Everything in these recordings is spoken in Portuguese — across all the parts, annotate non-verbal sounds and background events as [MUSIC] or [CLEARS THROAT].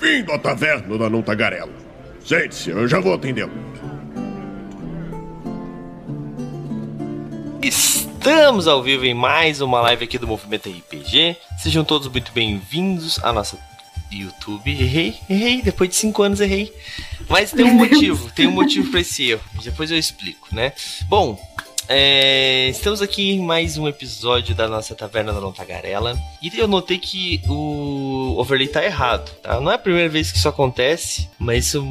Bem-vindo à taverna da Não Tagarela. Sente-se, eu já vou atendê-lo. Estamos ao vivo em mais uma live aqui do Movimento RPG. Sejam todos muito bem-vindos à nossa YouTube. Errei, errei, depois de cinco anos errei. Mas tem um motivo, tem um motivo para esse erro. Depois eu explico, né? Bom, é, estamos aqui em mais um episódio da nossa Taverna da Não Tagarela. E eu notei que o overlay tá errado, tá? Não é a primeira vez que isso acontece, mas isso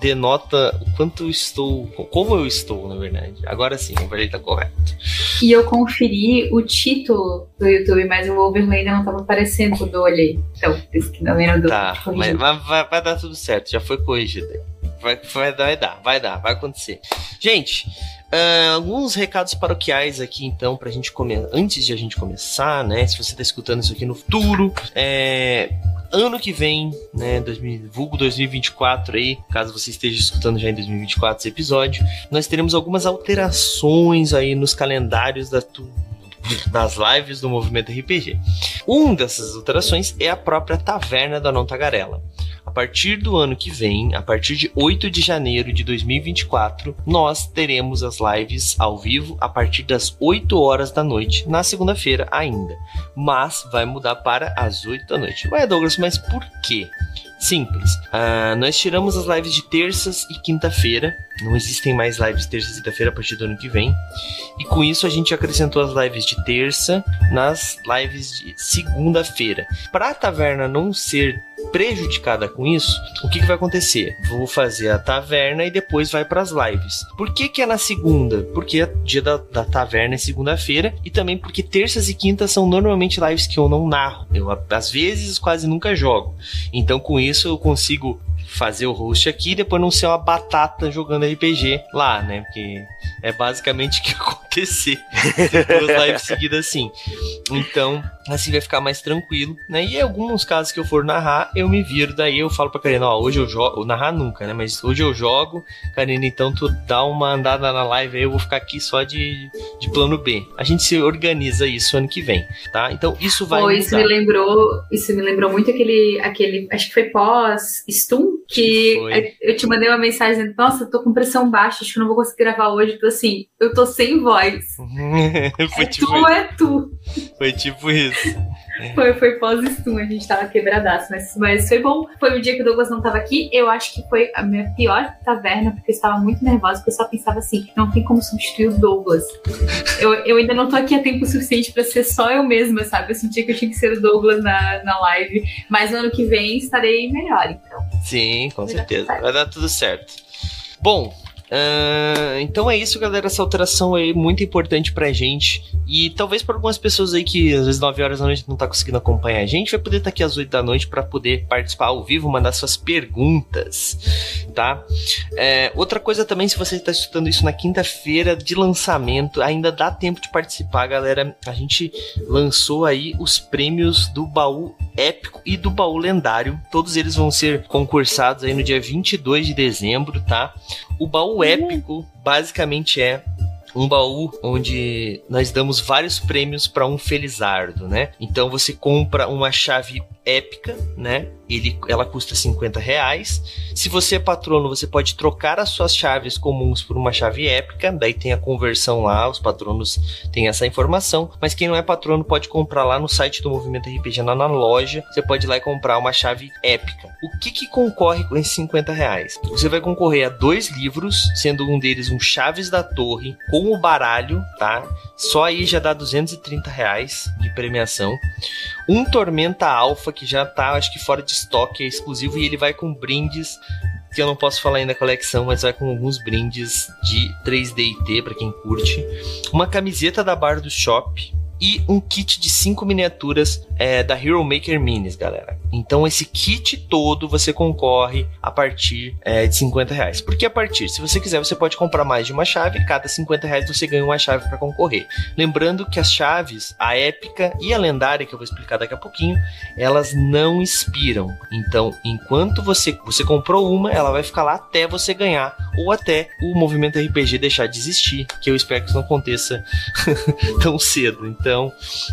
denota o quanto eu estou. Como eu estou, na verdade. Agora sim, o overlay tá correto. E eu conferi o título do YouTube, mas o overlay ainda não tava aparecendo quando eu olhei. Então, isso que não era do. Tá, mas, mas vai, vai, dar tudo certo, já foi corrigido. Vai, vai, vai dar, vai dar, vai acontecer. Gente, Uh, alguns recados paroquiais aqui, então, pra gente começar. Antes de a gente começar, né? Se você tá escutando isso aqui no futuro, é. Ano que vem, né, 2000, vulgo 2024 aí, caso você esteja escutando já em 2024 esse episódio, nós teremos algumas alterações aí nos calendários da [LAUGHS] das lives do Movimento RPG. Um dessas alterações é a própria Taverna da Não Tagarela. A partir do ano que vem, a partir de 8 de janeiro de 2024, nós teremos as lives ao vivo a partir das 8 horas da noite, na segunda-feira ainda. Mas vai mudar para as 8 da noite. Ué, Douglas, mas por quê? Simples. Uh, nós tiramos as lives de terças e quinta-feira. Não existem mais lives terça e quinta-feira a partir do ano que vem. E com isso a gente acrescentou as lives de terça nas lives de segunda-feira. Para a taverna não ser prejudicada com isso, o que, que vai acontecer? Vou fazer a taverna e depois vai para as lives. Por que, que é na segunda? Porque é dia da, da taverna é segunda-feira e também porque terças e quintas são normalmente lives que eu não narro. Eu às vezes quase nunca jogo. Então com isso eu consigo fazer o host aqui e depois não ser uma batata jogando RPG lá, né? Porque é basicamente o que [LAUGHS] acontecer duas lives [LAUGHS] seguidas assim. Então, assim vai ficar mais tranquilo, né? E em alguns casos que eu for narrar, eu me viro, daí eu falo pra Karina, ó, hoje eu jogo, narrar nunca, né? Mas hoje eu jogo, Karina, então tu dá uma andada na live aí, eu vou ficar aqui só de, de plano B. A gente se organiza isso ano que vem, tá? Então isso vai. Oh, isso me lembrou, isso me lembrou muito aquele, aquele, acho que foi pós Stum, que, que eu te mandei uma mensagem dizendo, nossa, tô com pressão baixa, acho que não vou conseguir gravar hoje, tô assim, eu tô sem voz. [LAUGHS] foi é tipo tu, é tu. Foi tipo isso. Foi, foi pós-stun, a gente tava quebradaço, mas, mas foi bom. Foi o dia que o Douglas não tava aqui. Eu acho que foi a minha pior taverna, porque eu estava muito nervosa, porque eu só pensava assim: não tem como substituir o Douglas. Eu, eu ainda não tô aqui a tempo suficiente para ser só eu mesma, sabe? Eu sentia que eu tinha que ser o Douglas na, na live. Mas no ano que vem estarei melhor, então. Sim, com certeza. Vai dar tudo certo. Bom, Uh, então é isso, galera. Essa alteração aí é muito importante pra gente. E talvez para algumas pessoas aí que às vezes 9 horas da noite não tá conseguindo acompanhar a gente, vai poder estar tá aqui às 8 da noite para poder participar ao vivo, mandar suas perguntas, tá? É, outra coisa também, se você está escutando isso na quinta-feira de lançamento, ainda dá tempo de participar, galera. A gente lançou aí os prêmios do baú épico e do baú lendário. Todos eles vão ser concursados aí no dia 22 de dezembro, tá? O baú épico basicamente é um baú onde nós damos vários prêmios para um felizardo, né? Então você compra uma chave épica, né? Ele, ela custa 50 reais. Se você é patrono, você pode trocar as suas chaves comuns por uma chave épica. Daí tem a conversão lá, os patronos têm essa informação. Mas quem não é patrono pode comprar lá no site do Movimento RPG, lá na loja. Você pode ir lá e comprar uma chave épica. O que, que concorre com esses 50 reais? Você vai concorrer a dois livros, sendo um deles um Chaves da Torre com o baralho, tá? Só aí já dá 230 reais de premiação. Um Tormenta Alpha, que já tá, acho que fora de estoque, é exclusivo, e ele vai com brindes que eu não posso falar ainda da coleção, mas vai com alguns brindes de 3D para quem curte. Uma camiseta da Bar do Shop, e um kit de 5 miniaturas é, da Hero Maker Minis, galera. Então esse kit todo você concorre a partir é, de 50 reais. Por que a partir? Se você quiser, você pode comprar mais de uma chave. Cada 50 reais você ganha uma chave para concorrer. Lembrando que as chaves, a épica e a lendária, que eu vou explicar daqui a pouquinho, elas não expiram. Então, enquanto você, você comprou uma, ela vai ficar lá até você ganhar ou até o movimento RPG deixar de existir, que eu espero que isso não aconteça [LAUGHS] tão cedo. Então,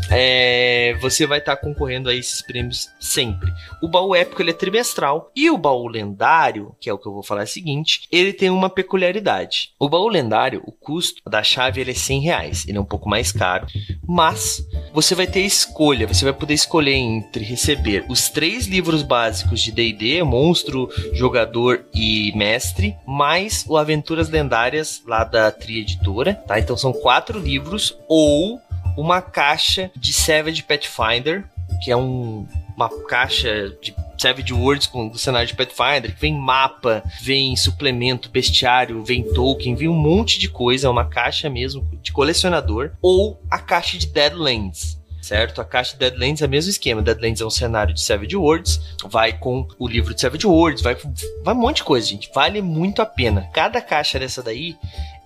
é, você vai estar tá concorrendo a esses prêmios sempre. O baú épico ele é trimestral e o baú lendário, que é o que eu vou falar é o seguinte, ele tem uma peculiaridade. O baú lendário, o custo da chave ele é 100 reais, ele é um pouco mais caro, mas você vai ter escolha, você vai poder escolher entre receber os três livros básicos de D&D, monstro, jogador e mestre, mais o Aventuras Lendárias lá da Tri Editora, tá? Então são quatro livros ou uma caixa de Savage Pathfinder, que é um, uma caixa de Savage Worlds com do cenário de Pathfinder, vem mapa, vem suplemento, bestiário, vem token, vem um monte de coisa, é uma caixa mesmo de colecionador, ou a caixa de Deadlands, certo? A caixa de Deadlands é o mesmo esquema. Deadlands é um cenário de Savage Worlds, vai com o livro de Savage Worlds, vai, vai um monte de coisa, gente. Vale muito a pena. Cada caixa dessa daí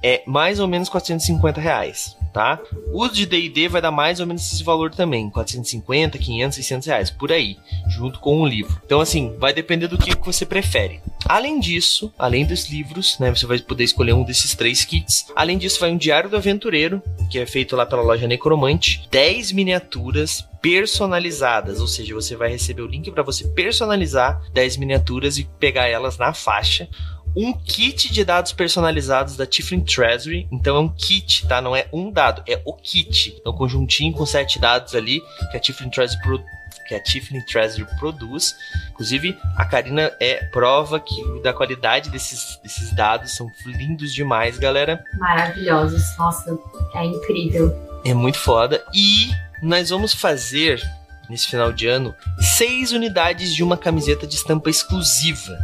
é mais ou menos 450 reais tá? O de D&D vai dar mais ou menos esse valor também, 450, 500, 600 reais, por aí, junto com o livro. Então, assim, vai depender do que você prefere. Além disso, além dos livros, né, você vai poder escolher um desses três kits. Além disso, vai um Diário do Aventureiro, que é feito lá pela loja Necromante, 10 miniaturas personalizadas, ou seja, você vai receber o link para você personalizar 10 miniaturas e pegar elas na faixa um kit de dados personalizados da Tiflin Treasury. Então é um kit, tá? Não é um dado, é o kit. Então, conjuntinho com sete dados ali que a Tiflin Treasury pro que a Tiffany Treasury produz. Inclusive, a Karina é prova que da qualidade desses, desses dados são lindos demais, galera. Maravilhosos, nossa, é incrível. É muito foda. E nós vamos fazer nesse final de ano seis unidades de uma camiseta de estampa exclusiva.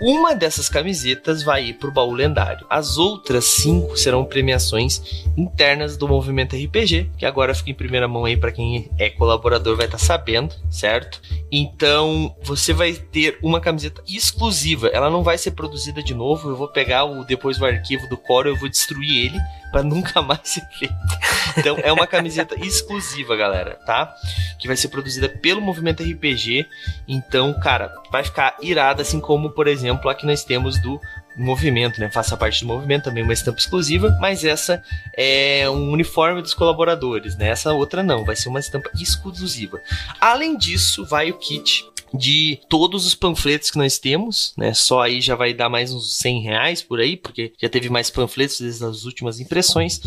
Uma dessas camisetas vai ir para o baú lendário. As outras cinco serão premiações internas do movimento RPG, que agora fica em primeira mão aí para quem é colaborador vai estar tá sabendo, certo? Então você vai ter uma camiseta exclusiva. Ela não vai ser produzida de novo. Eu vou pegar o depois o arquivo do Core, eu vou destruir ele para nunca [LAUGHS] mais ser feito. Então é uma camiseta exclusiva, galera, tá? Que vai ser produzida pelo Movimento RPG. Então, cara, vai ficar irada, assim como, por exemplo, aqui nós temos do movimento, né? Faça parte do movimento, também uma estampa exclusiva, mas essa é um uniforme dos colaboradores, né? Essa outra não, vai ser uma estampa exclusiva. Além disso, vai o kit de todos os panfletos que nós temos, né? Só aí já vai dar mais uns 100 reais por aí, porque já teve mais panfletos desde as últimas impressões.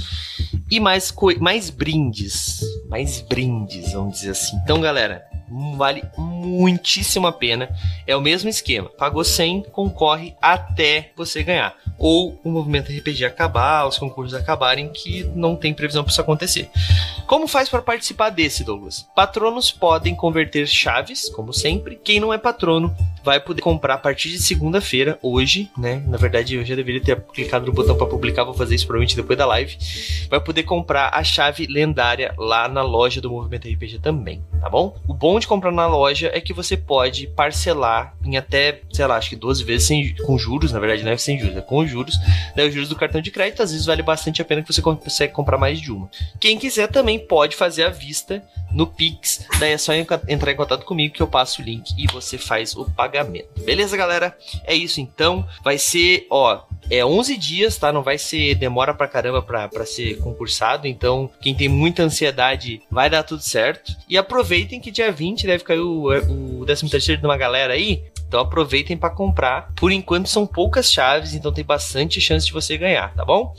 E mais, mais brindes. Mais brindes, vamos dizer assim. Então, galera, vale muitíssimo a pena. É o mesmo esquema. Pagou 100, concorre até você ganhar. Ou o movimento RPG acabar, os concursos acabarem, que não tem previsão para isso acontecer. Como faz para participar desse, Douglas? Patronos podem converter chaves, como sempre. Quem não é patrono vai poder comprar a partir de segunda-feira, hoje, né? Na verdade, eu já deveria ter clicado no botão para publicar, vou fazer isso provavelmente depois da live. Vai poder comprar a chave lendária lá na loja do Movimento RPG também, tá bom? O bom de comprar na loja é que você pode parcelar em até, sei lá, acho que 12 vezes sem, com juros, na verdade não é sem juros, é com juros. Daí os juros do cartão de crédito às vezes vale bastante a pena que você consegue comprar mais de uma. Quem quiser também pode fazer a vista no Pix, daí é só entrar em contato comigo que eu passo o link e você faz o pagamento. Beleza, galera? É isso então. Vai ser, ó, é 11 dias, tá? Não vai ser demora pra caramba pra, pra ser concursado. Então, quem tem muita ansiedade, vai dar tudo certo. E aproveitem que dia 20 deve cair o, o 13 terceiro de uma galera aí. Então aproveitem para comprar. Por enquanto são poucas chaves, então tem bastante chance de você ganhar, tá bom?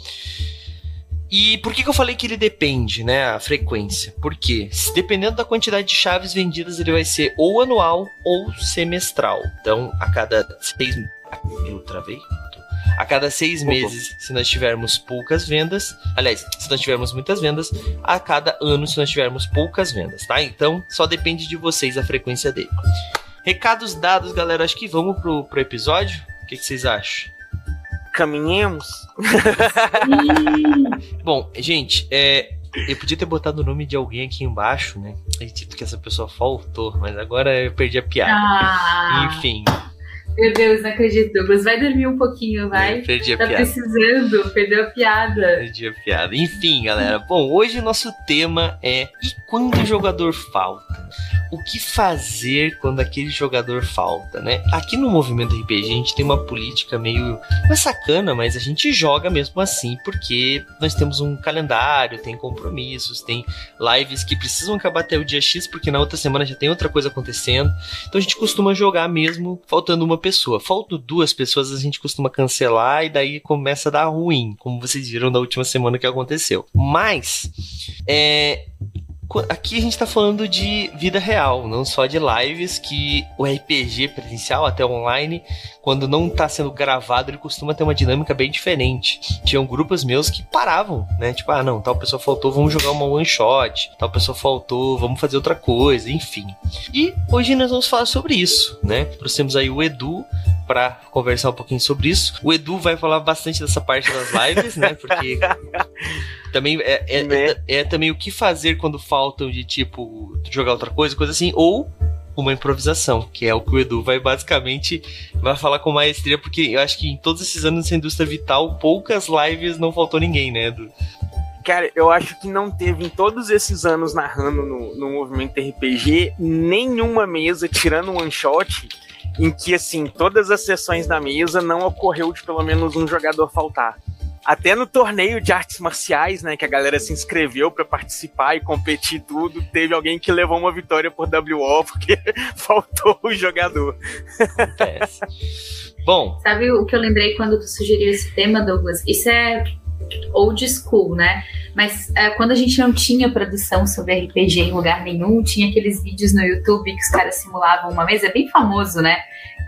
E por que, que eu falei que ele depende, né? A frequência? Porque dependendo da quantidade de chaves vendidas, ele vai ser ou anual ou semestral. Então, a cada seis. Eu travei? A cada seis meses, se nós tivermos poucas vendas, aliás, se nós tivermos muitas vendas, a cada ano, se nós tivermos poucas vendas, tá? Então, só depende de vocês a frequência dele. Recados dados, galera. Acho que vamos pro, pro episódio. O que, que vocês acham? Caminhemos. [LAUGHS] Bom, gente, é, eu podia ter botado o nome de alguém aqui embaixo, né? Acredito que essa pessoa faltou, mas agora eu perdi a piada. Ah. Enfim. Meu Deus, não acredito. Douglas, vai dormir um pouquinho, vai. Eu perdi a tá piada. Tá precisando, perdeu a piada. Perdi a piada. Enfim, galera. Bom, hoje o nosso tema é E quando o jogador falta? O que fazer quando aquele jogador falta, né? Aqui no movimento RPG a gente tem uma política meio não é sacana, mas a gente joga mesmo assim porque nós temos um calendário, tem compromissos, tem lives que precisam acabar até o dia X porque na outra semana já tem outra coisa acontecendo. Então a gente costuma jogar mesmo faltando uma pessoa. Faltam duas pessoas a gente costuma cancelar e daí começa a dar ruim, como vocês viram na última semana que aconteceu. Mas é, aqui a gente tá falando de vida real, não só de lives, que o RPG presencial, até online, quando não tá sendo gravado, ele costuma ter uma dinâmica bem diferente. Tinham grupos meus que paravam, né? Tipo, ah, não, tal pessoa faltou, vamos jogar uma one shot, tal pessoa faltou, vamos fazer outra coisa, enfim. E hoje nós vamos falar sobre isso, né? Trouxemos aí o Edu para conversar um pouquinho sobre isso. O Edu vai falar bastante dessa parte das lives, né? Porque [LAUGHS] também é, é, Né? é, é também o que fazer quando faltam de tipo jogar outra coisa, coisa assim, ou uma improvisação, que é o que o Edu vai basicamente vai falar com maestria, porque eu acho que em todos esses anos nessa indústria vital, poucas lives não faltou ninguém, né, Edu? Cara, eu acho que não teve em todos esses anos narrando no, no movimento RPG nenhuma mesa, tirando um one shot, em que assim, todas as sessões da mesa não ocorreu de pelo menos um jogador faltar. Até no torneio de artes marciais, né, que a galera se inscreveu pra participar e competir e tudo, teve alguém que levou uma vitória por WO [LAUGHS] porque faltou o jogador. Acontece. Bom, Sabe o que eu lembrei quando tu sugeriu esse tema, Douglas? Isso é old school, né? Mas é, quando a gente não tinha produção sobre RPG em lugar nenhum, tinha aqueles vídeos no YouTube que os caras simulavam uma mesa, é bem famoso, né?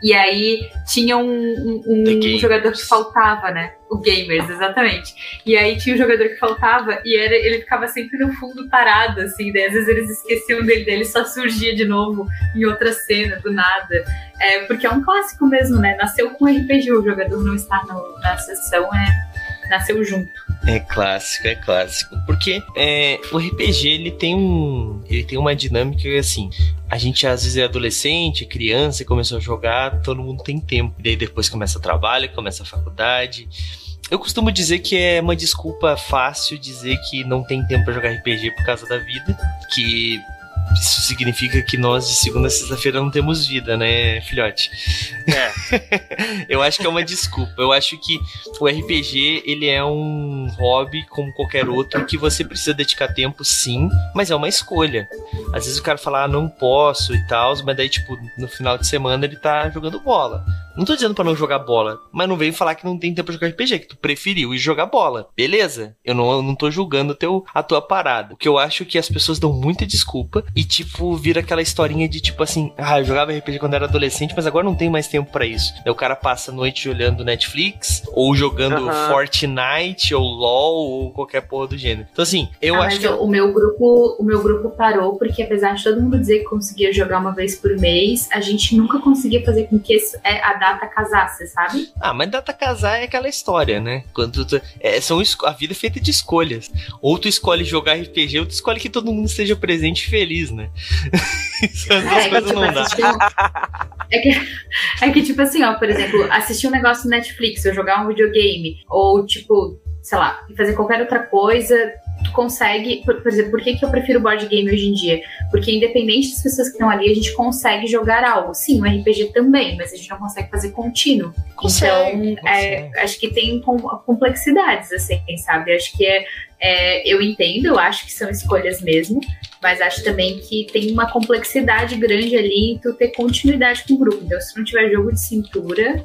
E aí tinha um, um- um jogador que faltava, né? O Gamers, exatamente. E aí tinha um jogador que faltava e era, ele ficava sempre no fundo parado, assim. Daí às vezes eles esqueciam dele, daí ele só surgia de novo em outra cena, do nada. É, porque é um clássico mesmo, né? Nasceu com RPG, o jogador não estar no- na sessão, é, nasceu junto. É clássico, é clássico. Porque é, o RPG ele tem um. Ele tem uma dinâmica assim. A gente às vezes é adolescente, criança e começou a jogar, todo mundo tem tempo. E daí depois começa trabalho, começa a faculdade. Eu costumo dizer que é uma desculpa fácil dizer que não tem tempo pra jogar RPG por causa da vida. Que isso significa que nós de segunda a sexta-feira não temos vida, né, filhote? É. [LAUGHS] Eu acho que é uma desculpa. Eu acho que o RPG, ele é um hobby como qualquer outro que você precisa dedicar tempo, sim, mas é uma escolha. Às vezes o cara fala, ah, não posso e tal, mas daí, tipo, no final de semana ele tá jogando bola. Não tô dizendo pra não jogar bola, mas não veio falar que não tem tempo pra jogar RPG, que tu preferiu ir jogar bola. Beleza? Eu não, eu não tô julgando teu, a tua parada. O que eu acho é que as pessoas dão muita desculpa e, tipo, vira aquela historinha de, tipo assim, ah, eu jogava RPG quando era adolescente, mas agora não tem mais tempo pra isso. Aí o cara passa a noite olhando Netflix, ou jogando. Fortnite, ou LOL, ou qualquer porra do gênero. Então, assim, eu Ah, acho que. o, o meu grupo, o meu grupo parou porque apesar de todo mundo dizer que conseguia jogar uma vez por mês, a gente nunca conseguia fazer com que é, a data casasse, sabe? Ah, mas data casar é aquela história, né? Quando tu, é, são a vida é feita de escolhas. Ou tu escolhe jogar RPG, ou tu escolhe que todo mundo esteja presente e feliz, né? [LAUGHS] É, que, coisas tipo, não dá. um- é, que, é que, tipo assim, ó, por exemplo, assistir um negócio no Netflix, ou jogar um videogame, ou, tipo, sei lá, fazer qualquer outra coisa, tu consegue. Por, por exemplo, por que, que eu prefiro board game hoje em dia? Porque independente das pessoas que estão ali, a gente consegue jogar algo. Sim, o RPG também, mas a gente não consegue fazer contínuo. Consegue, então, é, consegue. acho que tem com- complexidades, assim, sabe? Acho que é, é, Eu entendo, eu acho que são escolhas mesmo, mas acho também que tem uma complexidade grande ali em tu ter continuidade com o grupo. Então, se não tiver jogo de cintura,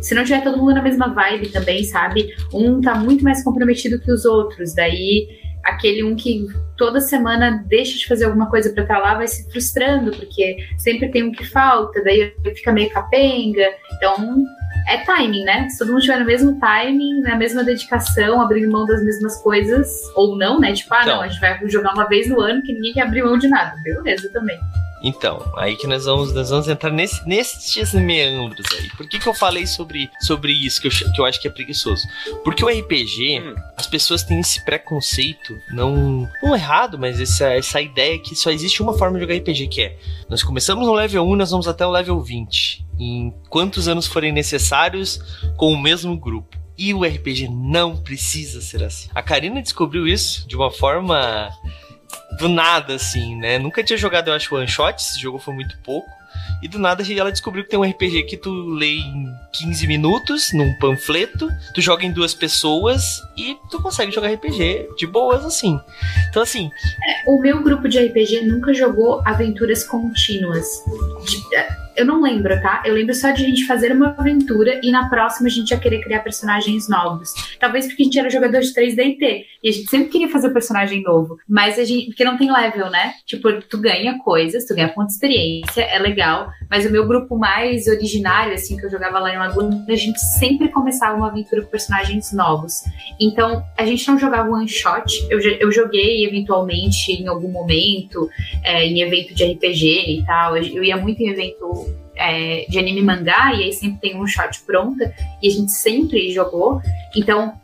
se não tiver todo mundo na mesma vibe também, sabe? Um tá muito mais comprometido que os outros, daí aquele um que toda semana deixa de fazer alguma coisa pra estar lá vai se frustrando, porque sempre tem um que falta, daí fica meio capenga. Então, é timing, né? Se todo mundo tiver no mesmo timing, na mesma dedicação, abrindo mão das mesmas coisas, ou não, né? Tipo, ah, Então. não, a gente vai jogar uma vez no ano que ninguém quer abrir mão de nada. Beleza também. Então, aí que nós vamos, nós vamos entrar nesse, nesses meandros aí. Por que, que eu falei sobre, sobre isso que eu, que eu acho que é preguiçoso? Porque o RPG, Hum. as pessoas têm esse preconceito, não, não errado, mas essa, essa ideia que só existe uma forma de jogar RPG, que é nós começamos no level 1 nós vamos até o level 20. Em quantos anos forem necessários com o mesmo grupo. E o RPG não precisa ser assim. A Karina descobriu isso de uma forma do nada, assim, né? Nunca tinha jogado, eu acho, one shot, esse jogo foi muito pouco. E do nada ela descobriu que tem um RPG que tu lê em 15 minutos, num panfleto, tu joga em duas pessoas e tu consegue jogar RPG de boas assim. Então, assim. O meu grupo de RPG nunca jogou aventuras contínuas. De, eu não lembro, tá? Eu lembro só de a gente fazer uma aventura e na próxima a gente ia querer criar personagens novos. Talvez porque a gente era jogador de 3DT e a gente sempre queria fazer um personagem novo. Mas a gente. Porque não tem level, né? Tipo, tu ganha coisas, tu ganha ponto de experiência, é legal. Mas o meu grupo mais originário, assim, que eu jogava lá em Laguna, a gente sempre começava uma aventura com personagens novos. Então, a gente não jogava one shot. Eu, eu joguei eventualmente em algum momento, é, em evento de RPG e tal. Eu ia muito em evento é, de anime mangá, e aí sempre tem um shot pronta, e a gente sempre jogou. Então,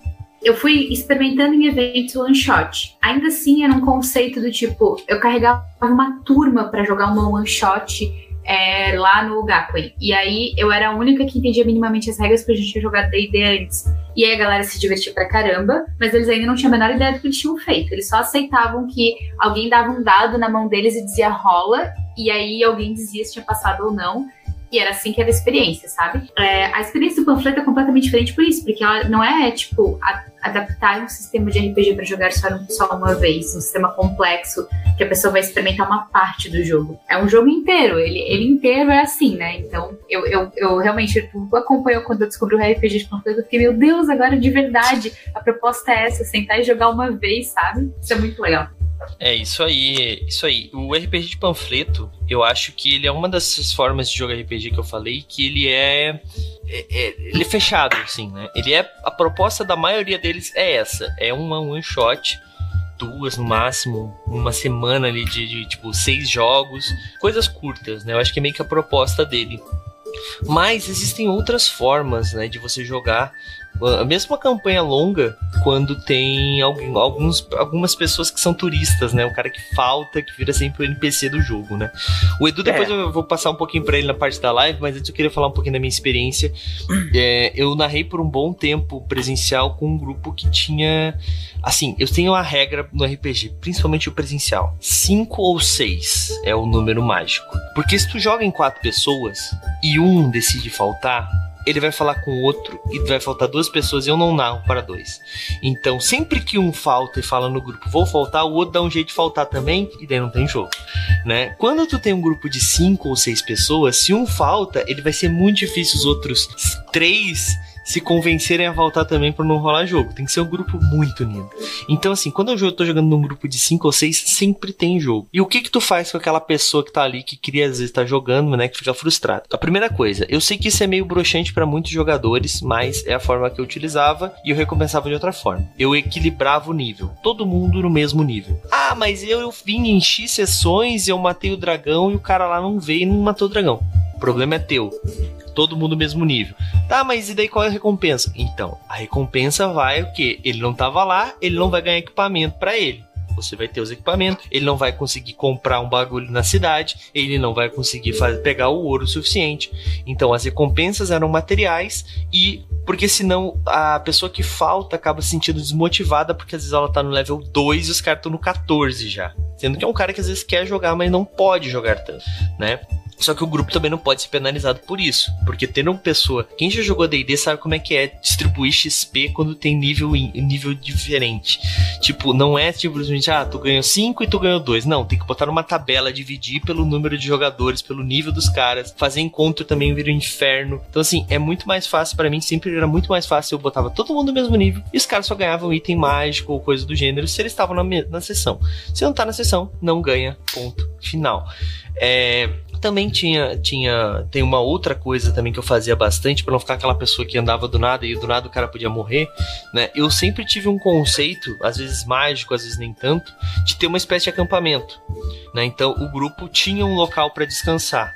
eu fui experimentando em eventos one shot. Ainda assim, era um conceito do tipo, eu carregava uma turma para jogar uma one shot é, lá no Gakuen. E aí eu era a única que entendia minimamente as regras, porque a gente tinha jogado D&D antes. E aí a galera se divertia pra caramba, mas eles ainda não tinham a menor ideia do que eles tinham feito. Eles só aceitavam que alguém dava um dado na mão deles e dizia rola, e aí alguém dizia se tinha passado ou não. E era assim que era a experiência, sabe? É, a experiência do panfleto é completamente diferente por isso, porque ela não é, tipo, a, adaptar um sistema de RPG para jogar só, só uma vez, um sistema complexo que a pessoa vai experimentar uma parte do jogo. É um jogo inteiro, ele, ele inteiro é assim, né? Então, eu, eu, eu realmente, tu acompanhou quando eu descobri o RPG de panfleto, eu fiquei, meu Deus, agora de verdade, a proposta é essa, sentar e jogar uma vez, sabe? Isso é muito legal. É, isso aí, isso aí. O RPG de panfleto, eu acho que ele é uma dessas formas de jogar RPG que eu falei, que ele é, é, é, ele é fechado, assim, né? Ele é, a proposta da maioria deles é essa, é uma one shot, duas no máximo, uma semana ali de, de tipo, seis jogos, coisas curtas, né? Eu acho que é meio que a proposta dele. Mas existem outras formas, né, de você jogar mesmo uma campanha longa, quando tem algum, alguns, algumas pessoas que são turistas, né? O cara que falta, que vira sempre o NPC do jogo, né? O Edu, depois é. eu vou passar um pouquinho pra ele na parte da live, mas antes eu queria falar um pouquinho da minha experiência. É, eu narrei por um bom tempo presencial com um grupo que tinha. Assim, eu tenho uma regra no RPG, principalmente o presencial: cinco ou seis é o número mágico. Porque se tu joga em quatro pessoas e um decide faltar, ele vai falar com o outro e vai faltar duas pessoas e eu não narro para dois. Então, sempre que um falta e fala no grupo, vou faltar, o outro dá um jeito de faltar também e daí não tem jogo, né? Quando tu tem um grupo de cinco ou seis pessoas, se um falta, ele vai ser muito difícil os outros três se convencerem a voltar também para não rolar jogo. Tem que ser um grupo muito unido. Então, assim, quando eu tô jogando num grupo de 5 ou 6, sempre tem jogo. E o que que tu faz com aquela pessoa que tá ali, que queria às vezes estar tá jogando, né, que fica frustrado? A primeira coisa, eu sei que isso é meio broxante para muitos jogadores, mas é a forma que eu utilizava e eu recompensava de outra forma. Eu equilibrava o nível. Todo mundo no mesmo nível. Ah, mas eu, eu vim X sessões, eu matei o dragão e o cara lá não veio e não matou o dragão. O problema é teu todo mundo mesmo nível. Tá, mas e daí qual é a recompensa? Então, a recompensa vai o quê? Ele não tava lá, ele não vai ganhar equipamento para ele. Você vai ter os equipamentos, ele não vai conseguir comprar um bagulho na cidade, ele não vai conseguir fazer, pegar o ouro suficiente. Então as recompensas eram materiais e porque senão a pessoa que falta acaba se sentindo desmotivada porque às vezes ela tá no level 2 e os caras estão no 14 já. Sendo que é um cara que às vezes quer jogar, mas não pode jogar tanto, né? Só que o grupo também não pode ser penalizado por isso. Porque tendo uma pessoa. Quem já jogou DD sabe como é que é distribuir XP quando tem nível, nível diferente. Tipo, não é simplesmente, ah, tu ganhou 5 e tu ganhou 2. Não, tem que botar numa tabela, dividir pelo número de jogadores, pelo nível dos caras. Fazer encontro também vira um inferno. Então, assim, é muito mais fácil para mim. Sempre era muito mais fácil. Eu botava todo mundo no mesmo nível e os caras só ganhavam item mágico ou coisa do gênero se eles estavam na, na sessão. Se não tá na sessão, não ganha. Ponto. Final. É, também tinha, tinha tem uma outra coisa também que eu fazia bastante para não ficar aquela pessoa que andava do nada e do nada o cara podia morrer, né? Eu sempre tive um conceito, às vezes mágico, às vezes nem tanto, de ter uma espécie de acampamento, né? Então o grupo tinha um local para descansar.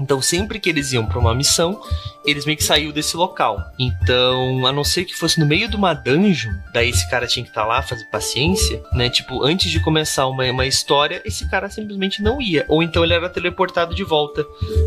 Então sempre que eles iam para uma missão, eles meio que saiu desse local. Então, a não ser que fosse no meio de uma dungeon, daí esse cara tinha que estar tá lá, fazer paciência, né? Tipo, antes de começar uma, uma história, esse cara simplesmente não ia. Ou então ele era teleportado de volta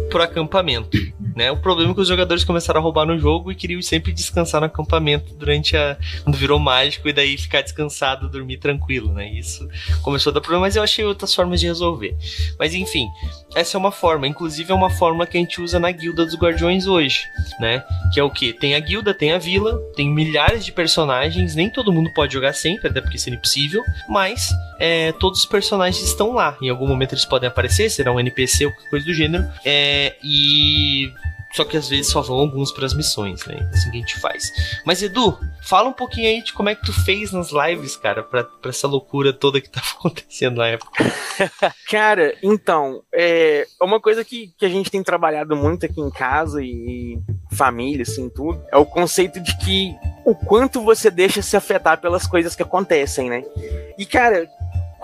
pro acampamento, né? O problema é que os jogadores começaram a roubar no jogo e queriam sempre descansar no acampamento durante a. quando virou mágico e daí ficar descansado, dormir tranquilo, né? Isso começou a dar problema, mas eu achei outras formas de resolver. Mas enfim, essa é uma forma. Inclusive é uma forma que a gente usa na guilda dos guardiões hoje, né? Que é o que? Tem a guilda, tem a vila, tem milhares de personagens, nem todo mundo pode jogar sempre, até porque seria impossível, mas é, todos os personagens estão lá. Em algum momento eles podem aparecer, será um NPC ou coisa do gênero. É, e só que às vezes só vão alguns para as missões, né? Assim que a gente faz. Mas Edu, fala um pouquinho aí de como é que tu fez nas lives, cara, pra, pra essa loucura toda que tava [LAUGHS] acontecendo na época. [LAUGHS] cara, então, é uma coisa que, que a gente tem trabalhado muito aqui em casa e, e família, assim, tudo, é o conceito de que o quanto você deixa se afetar pelas coisas que acontecem, né? E, cara,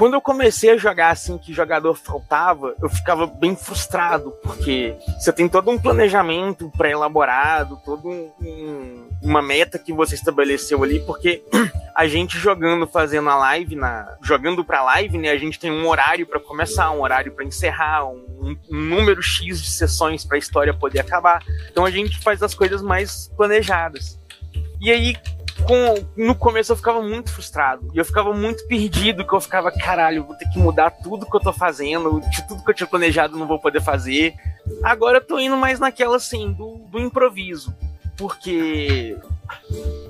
quando eu comecei a jogar assim, que jogador faltava, eu ficava bem frustrado, porque você tem todo um planejamento pré-elaborado, todo um, um, uma meta que você estabeleceu ali, porque [CLEARS THROAT] a gente jogando, fazendo a live, na, jogando pra live, né, a gente tem um horário para começar, um horário para encerrar, um, um, número X de sessões para a história poder acabar. Então a gente faz as coisas mais planejadas. E aí, com, no começo eu ficava muito frustrado. E eu ficava muito perdido, que eu ficava, caralho, vou ter que mudar tudo que eu tô fazendo, tudo que eu tinha planejado não vou poder fazer. Agora eu tô indo mais naquela, assim, do, do improviso. Porque,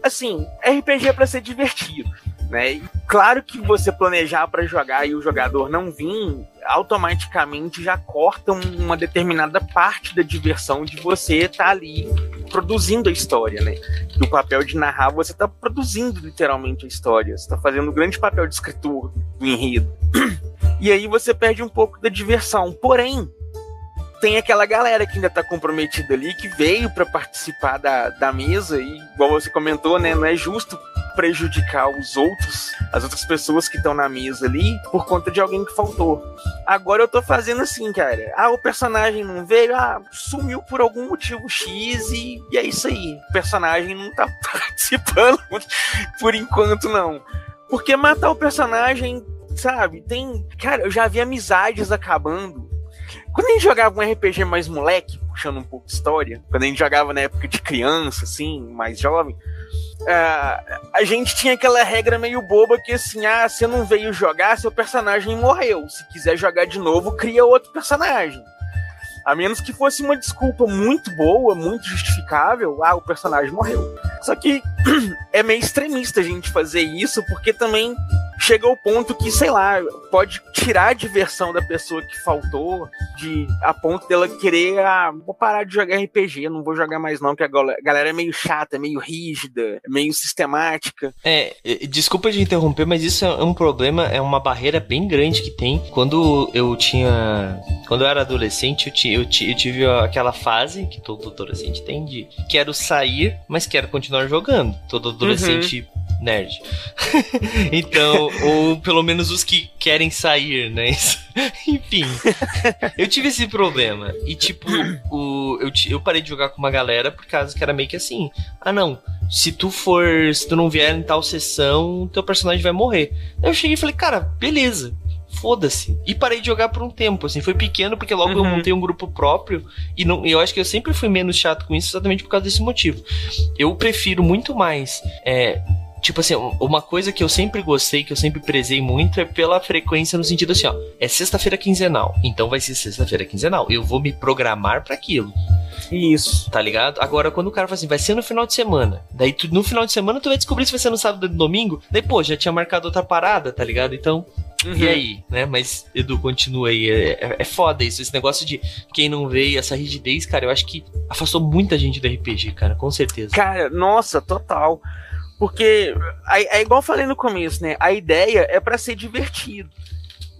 assim, RPG é pra ser divertido. Né? E claro que você planejar para jogar e o jogador não vir, automaticamente já corta uma determinada parte da diversão de você estar tá ali produzindo a história, né? No papel de narrar, você está produzindo literalmente a história, você está fazendo um grande papel de escritor do enredo. E aí você perde um pouco da diversão. Porém, tem aquela galera que ainda tá comprometida ali, que veio para participar da, da mesa, e igual você comentou, né? Não é justo prejudicar os outros, as outras pessoas que estão na mesa ali, por conta de alguém que faltou. Agora eu tô fazendo assim, cara. Ah, o personagem não veio, ah, sumiu por algum motivo X e, e é isso aí. O personagem não tá [LAUGHS] participando por enquanto, não. Porque matar o personagem, sabe, tem. Cara, eu já vi amizades acabando. Quando a gente jogava um RPG mais moleque, puxando um pouco de história, quando a gente jogava na época de criança, assim, mais jovem, Uh, a gente tinha aquela regra meio boba que assim, ah, você não veio jogar, seu personagem morreu. Se quiser jogar de novo, cria outro personagem. A menos que fosse uma desculpa muito boa, muito justificável, ah, o personagem morreu. Só que [CLEARS THROAT] é meio extremista a gente fazer isso, porque também chega ao ponto que, sei lá, pode tirar a diversão da pessoa que faltou, de a ponto dela querer, ah, vou parar de jogar RPG, não vou jogar mais não, porque a galera é meio chata, é meio rígida, é meio sistemática. É, desculpa de interromper, mas isso é um problema, é uma barreira bem grande que tem. Quando eu tinha, quando eu era adolescente, eu, eu, eu tive aquela fase que todo adolescente tem de quero sair, mas quero continuar jogando. Todo adolescente uhum nerd. [LAUGHS] então, ou pelo menos os que querem sair, né? [LAUGHS] Enfim, eu tive esse problema. E, tipo, o, eu, eu parei de jogar com uma galera por causa que era meio que assim: ah, não, se tu for, se tu não vier em tal sessão, teu personagem vai morrer. Aí eu cheguei e falei, cara, beleza foda-se. E parei de jogar por um tempo, assim. Foi pequeno porque logo uhum. eu montei um grupo próprio e não, eu acho que eu sempre fui menos chato com isso exatamente por causa desse motivo. Eu prefiro muito mais é, tipo assim, uma coisa que eu sempre gostei, que eu sempre prezei muito é pela frequência no sentido assim, ó, é sexta-feira quinzenal, então vai ser sexta-feira quinzenal. Eu vou me programar para aquilo. Isso. Tá ligado? Agora, quando o cara fala assim, vai ser no final de semana. Daí tu, no final de semana tu vai descobrir se vai ser no sábado ou no domingo. Daí, pô, já tinha marcado outra parada, tá ligado? Então, Uhum. E aí, né? Mas, Edu, continua aí. É, é, é, foda isso. Esse negócio de quem não vê essa rigidez, cara, eu acho que afastou muita gente do RPG, cara, com certeza. Cara, nossa, total. Porque é igual eu falei no começo, né? A ideia é para ser divertido.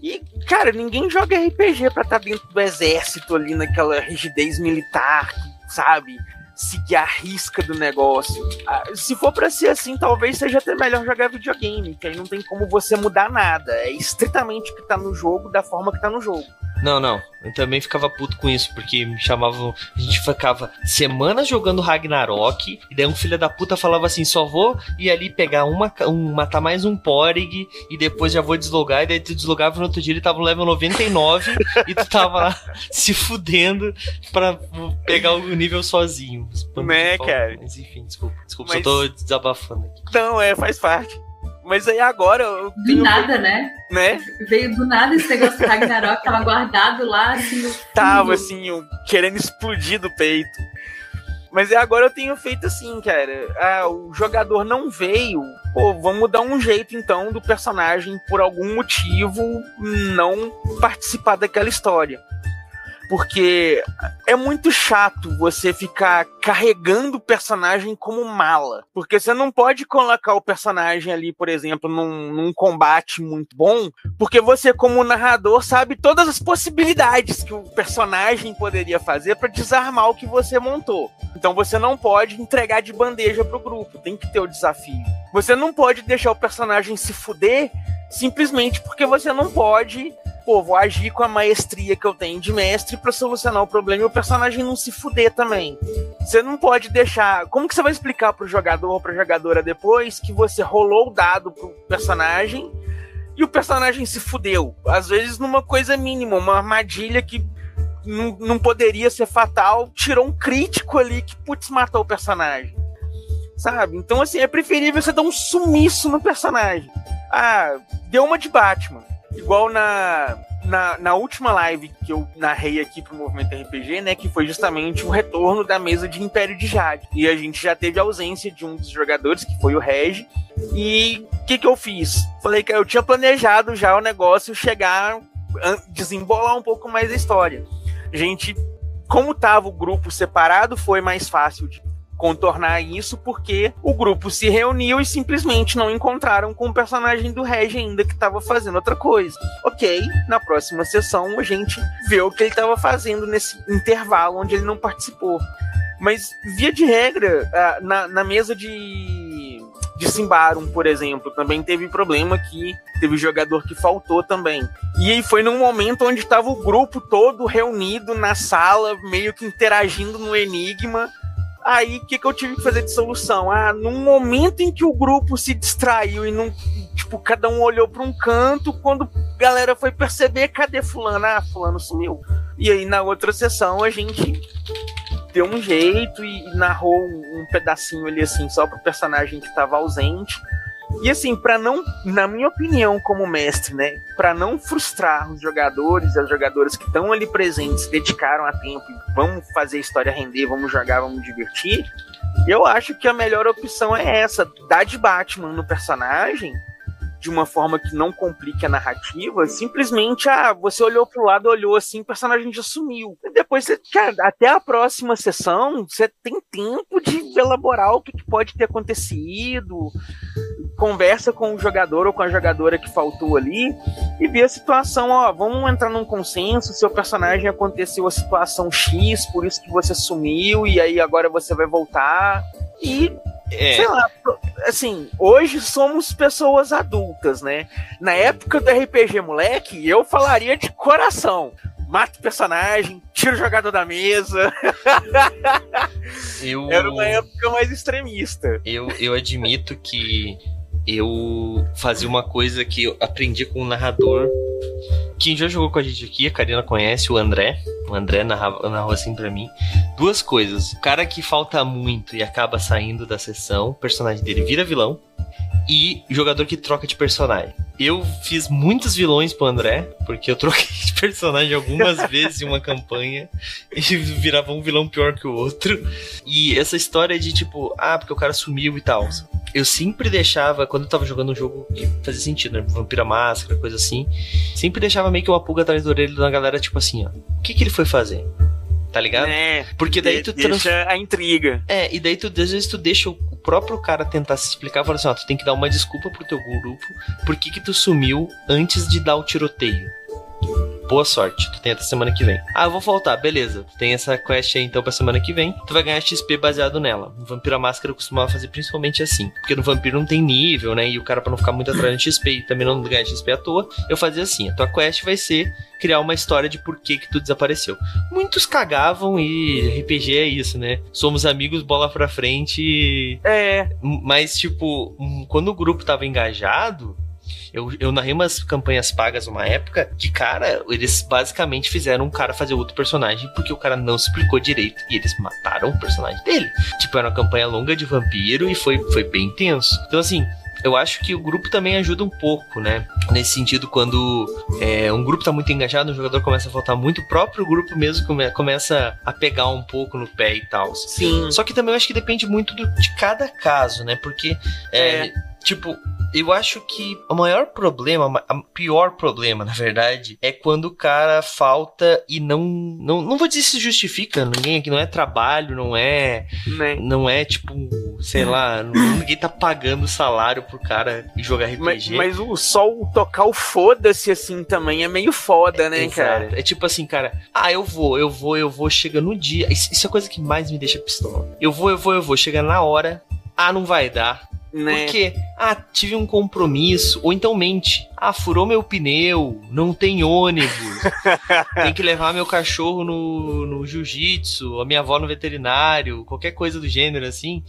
E, cara, ninguém joga RPG pra estar tá dentro do exército ali naquela rigidez militar, sabe? Seguir a risca do negócio. Ah, se for para ser assim, talvez seja até melhor jogar videogame, que aí não tem como você mudar nada. É estritamente o que tá no jogo, da forma que tá no jogo. Não, não. Eu também ficava puto com isso, porque me chamavam. A gente ficava semanas jogando Ragnarok, e daí um filho da puta falava assim: só vou ir ali pegar uma, um, matar mais um Porig, e depois já vou deslogar, e daí tu deslogava no outro dia ele tava no level 99, [LAUGHS] e tu tava lá se fudendo pra pegar o nível sozinho. Né, cara? Mas enfim, desculpa. Desculpa, Mas- só tô desabafando aqui. Não, é, faz parte. Mas aí agora eu Do tenho, nada, né? né? Veio do nada esse negócio do Ragnarok, tava guardado lá, assim, Tava assim, eu querendo explodir do peito. Mas é agora eu tenho feito assim, cara. Ah, o jogador não veio. Pô, vamos dar um jeito então do personagem, por algum motivo, não participar daquela história. Porque é muito chato você ficar carregando o personagem como mala. Porque você não pode colocar o personagem ali, por exemplo, num, num combate muito bom, porque você, como narrador, sabe todas as possibilidades que o personagem poderia fazer para desarmar o que você montou. Então você não pode entregar de bandeja pro grupo, tem que ter o desafio. Você não pode deixar o personagem se fuder simplesmente porque você não pode pô, vou agir com a maestria que eu tenho de mestre pra solucionar o problema e o personagem não se fuder também. Você não pode deixar. Como que você vai explicar pro jogador ou pra jogadora depois que você rolou o dado pro personagem e o personagem se fudeu? Às vezes numa coisa mínima, uma armadilha que não, não poderia ser fatal, tirou um crítico ali que, putz, matou o personagem. Sabe? Então, assim, é preferível você dar um sumiço no personagem. Ah, deu uma de Batman. Igual na, na, na última live que eu narrei aqui pro Movimento RPG, né? Que foi justamente o retorno da mesa de Império de Jade. E a gente já teve a ausência de um dos jogadores, que foi o Reg. E o que, que eu fiz? Falei que eu tinha planejado já o negócio chegar, desembolar um pouco mais a história. A gente, como tava o grupo separado, foi mais fácil de contornar isso porque o grupo se reuniu e simplesmente não encontraram com o personagem do Reg ainda que estava fazendo outra coisa. Ok, na próxima sessão a gente vê o que ele estava fazendo nesse intervalo onde ele não participou. Mas, via de regra, na, na mesa de, de Simbarum, por exemplo, também teve problema que teve jogador que faltou também. E aí foi num momento onde estava o grupo todo reunido na sala, meio que interagindo no enigma. Aí, o que, que eu tive que fazer de solução? Ah, num momento em que o grupo se distraiu e não. Tipo, cada um olhou para um canto, quando a galera foi perceber, cadê Fulano? Ah, Fulano sumiu. E aí, na outra sessão, a gente deu um jeito e narrou um, pedacinho ali, assim, só pro personagem que tava ausente. E assim, para não, na minha opinião, como mestre, né, para não frustrar os jogadores e as jogadoras que estão ali presentes, se dedicaram a tempo vamos fazer a história render, vamos jogar, vamos divertir. Eu acho que a melhor opção é essa, dar de Batman no personagem de uma forma que não complique a narrativa, simplesmente, ah, você olhou pro lado, olhou assim, o personagem já sumiu. E depois você, até a próxima sessão, você tem tempo de elaborar o que, que pode ter acontecido, conversa com o jogador ou com a jogadora que faltou ali e vê a situação, ó, vamos entrar num consenso, seu personagem aconteceu a situação X, por isso que você sumiu e aí agora você vai voltar e É, sei lá, assim, hoje somos pessoas adultas, né? Na época do RPG moleque, eu falaria de coração. Mata o personagem, tira o jogador da mesa. [LAUGHS] eu. Era uma época mais extremista. eu, eu admito que eu fazia uma coisa que eu aprendi com o narrador. Quem já jogou com a gente aqui, a Karina conhece, o André. O André narrava, narrou assim pra mim. Duas coisas. O cara que falta muito e acaba saindo da sessão, o personagem dele vira vilão. E jogador que troca de personagem. Eu fiz muitos vilões pro André, porque eu [LAUGHS] troquei de personagem algumas [LAUGHS] vezes em uma campanha e virava um vilão pior que o outro. E essa história de tipo, ah, porque o cara sumiu e tal. Eu sempre deixava, quando eu tava jogando um jogo que fazia sentido, né? Vampira Máscara, coisa assim. Sempre deixava meio que uma pulga atrás da orelha da galera, tipo assim, ó. O que que ele foi fazer? Tá ligado? É, Porque daí tu trans... deixa a intriga. É, e daí tu, às vezes tu deixa o próprio cara tentar se explicar, fala assim, ó, tu tem que dar uma desculpa pro teu grupo, por que que tu sumiu antes de dar o tiroteio. Boa sorte. Tu tem até semana que vem. Ah, eu vou faltar, beleza. Tu tem essa quest aí então pra semana que vem. Tu vai ganhar XP baseado nela. No Vampiro a Máscara eu costumava fazer principalmente assim. Porque no Vampiro não tem nível, né? E o cara, pra não ficar muito atrás de XP e também não ganhar XP à toa, eu fazia assim: a tua quest vai ser criar uma história de por que que tu desapareceu. Muitos cagavam e RPG é isso, né? Somos amigos, bola pra frente. É. Mas, tipo, quando o grupo tava engajado, eu, eu narrei umas campanhas pagas uma época que, cara, eles basicamente fizeram um cara fazer outro personagem porque o cara não explicou direito e eles mataram o personagem dele. Tipo, era uma campanha longa de vampiro e foi, foi bem tenso. Então, assim, eu acho que o grupo também ajuda um pouco, né? Nesse sentido, quando é, um grupo tá muito engajado, o jogador começa a faltar muito, o próprio grupo mesmo come, começa a pegar um pouco no pé e tal. Sim. Só que também eu acho que depende muito do, de cada caso, né? Porque, é, É. tipo, eu acho que o maior problema, o pior problema, [LAUGHS] na verdade, é quando o cara falta e não. Não, não vou dizer se justifica, ninguém aqui não é trabalho, não é. Né? Não é tipo, sei lá, [LAUGHS] ninguém tá pagando salário pro cara jogar RPG. Mas, mas o só o tocar o foda-se assim também é meio foda, né, Exato. cara? É tipo assim, cara, ah, eu vou, eu vou, eu vou, chega no dia. Isso, isso é a coisa que mais me deixa pistola. Eu vou, eu vou, eu vou, chega na hora. Ah, não vai dar. Né? Por quê? Ah, tive um compromisso. Ou então mente. Ah, furou meu pneu. Não tem ônibus. [LAUGHS] tem que levar meu cachorro no, no jiu-jitsu. A minha avó no veterinário. Qualquer coisa do gênero assim.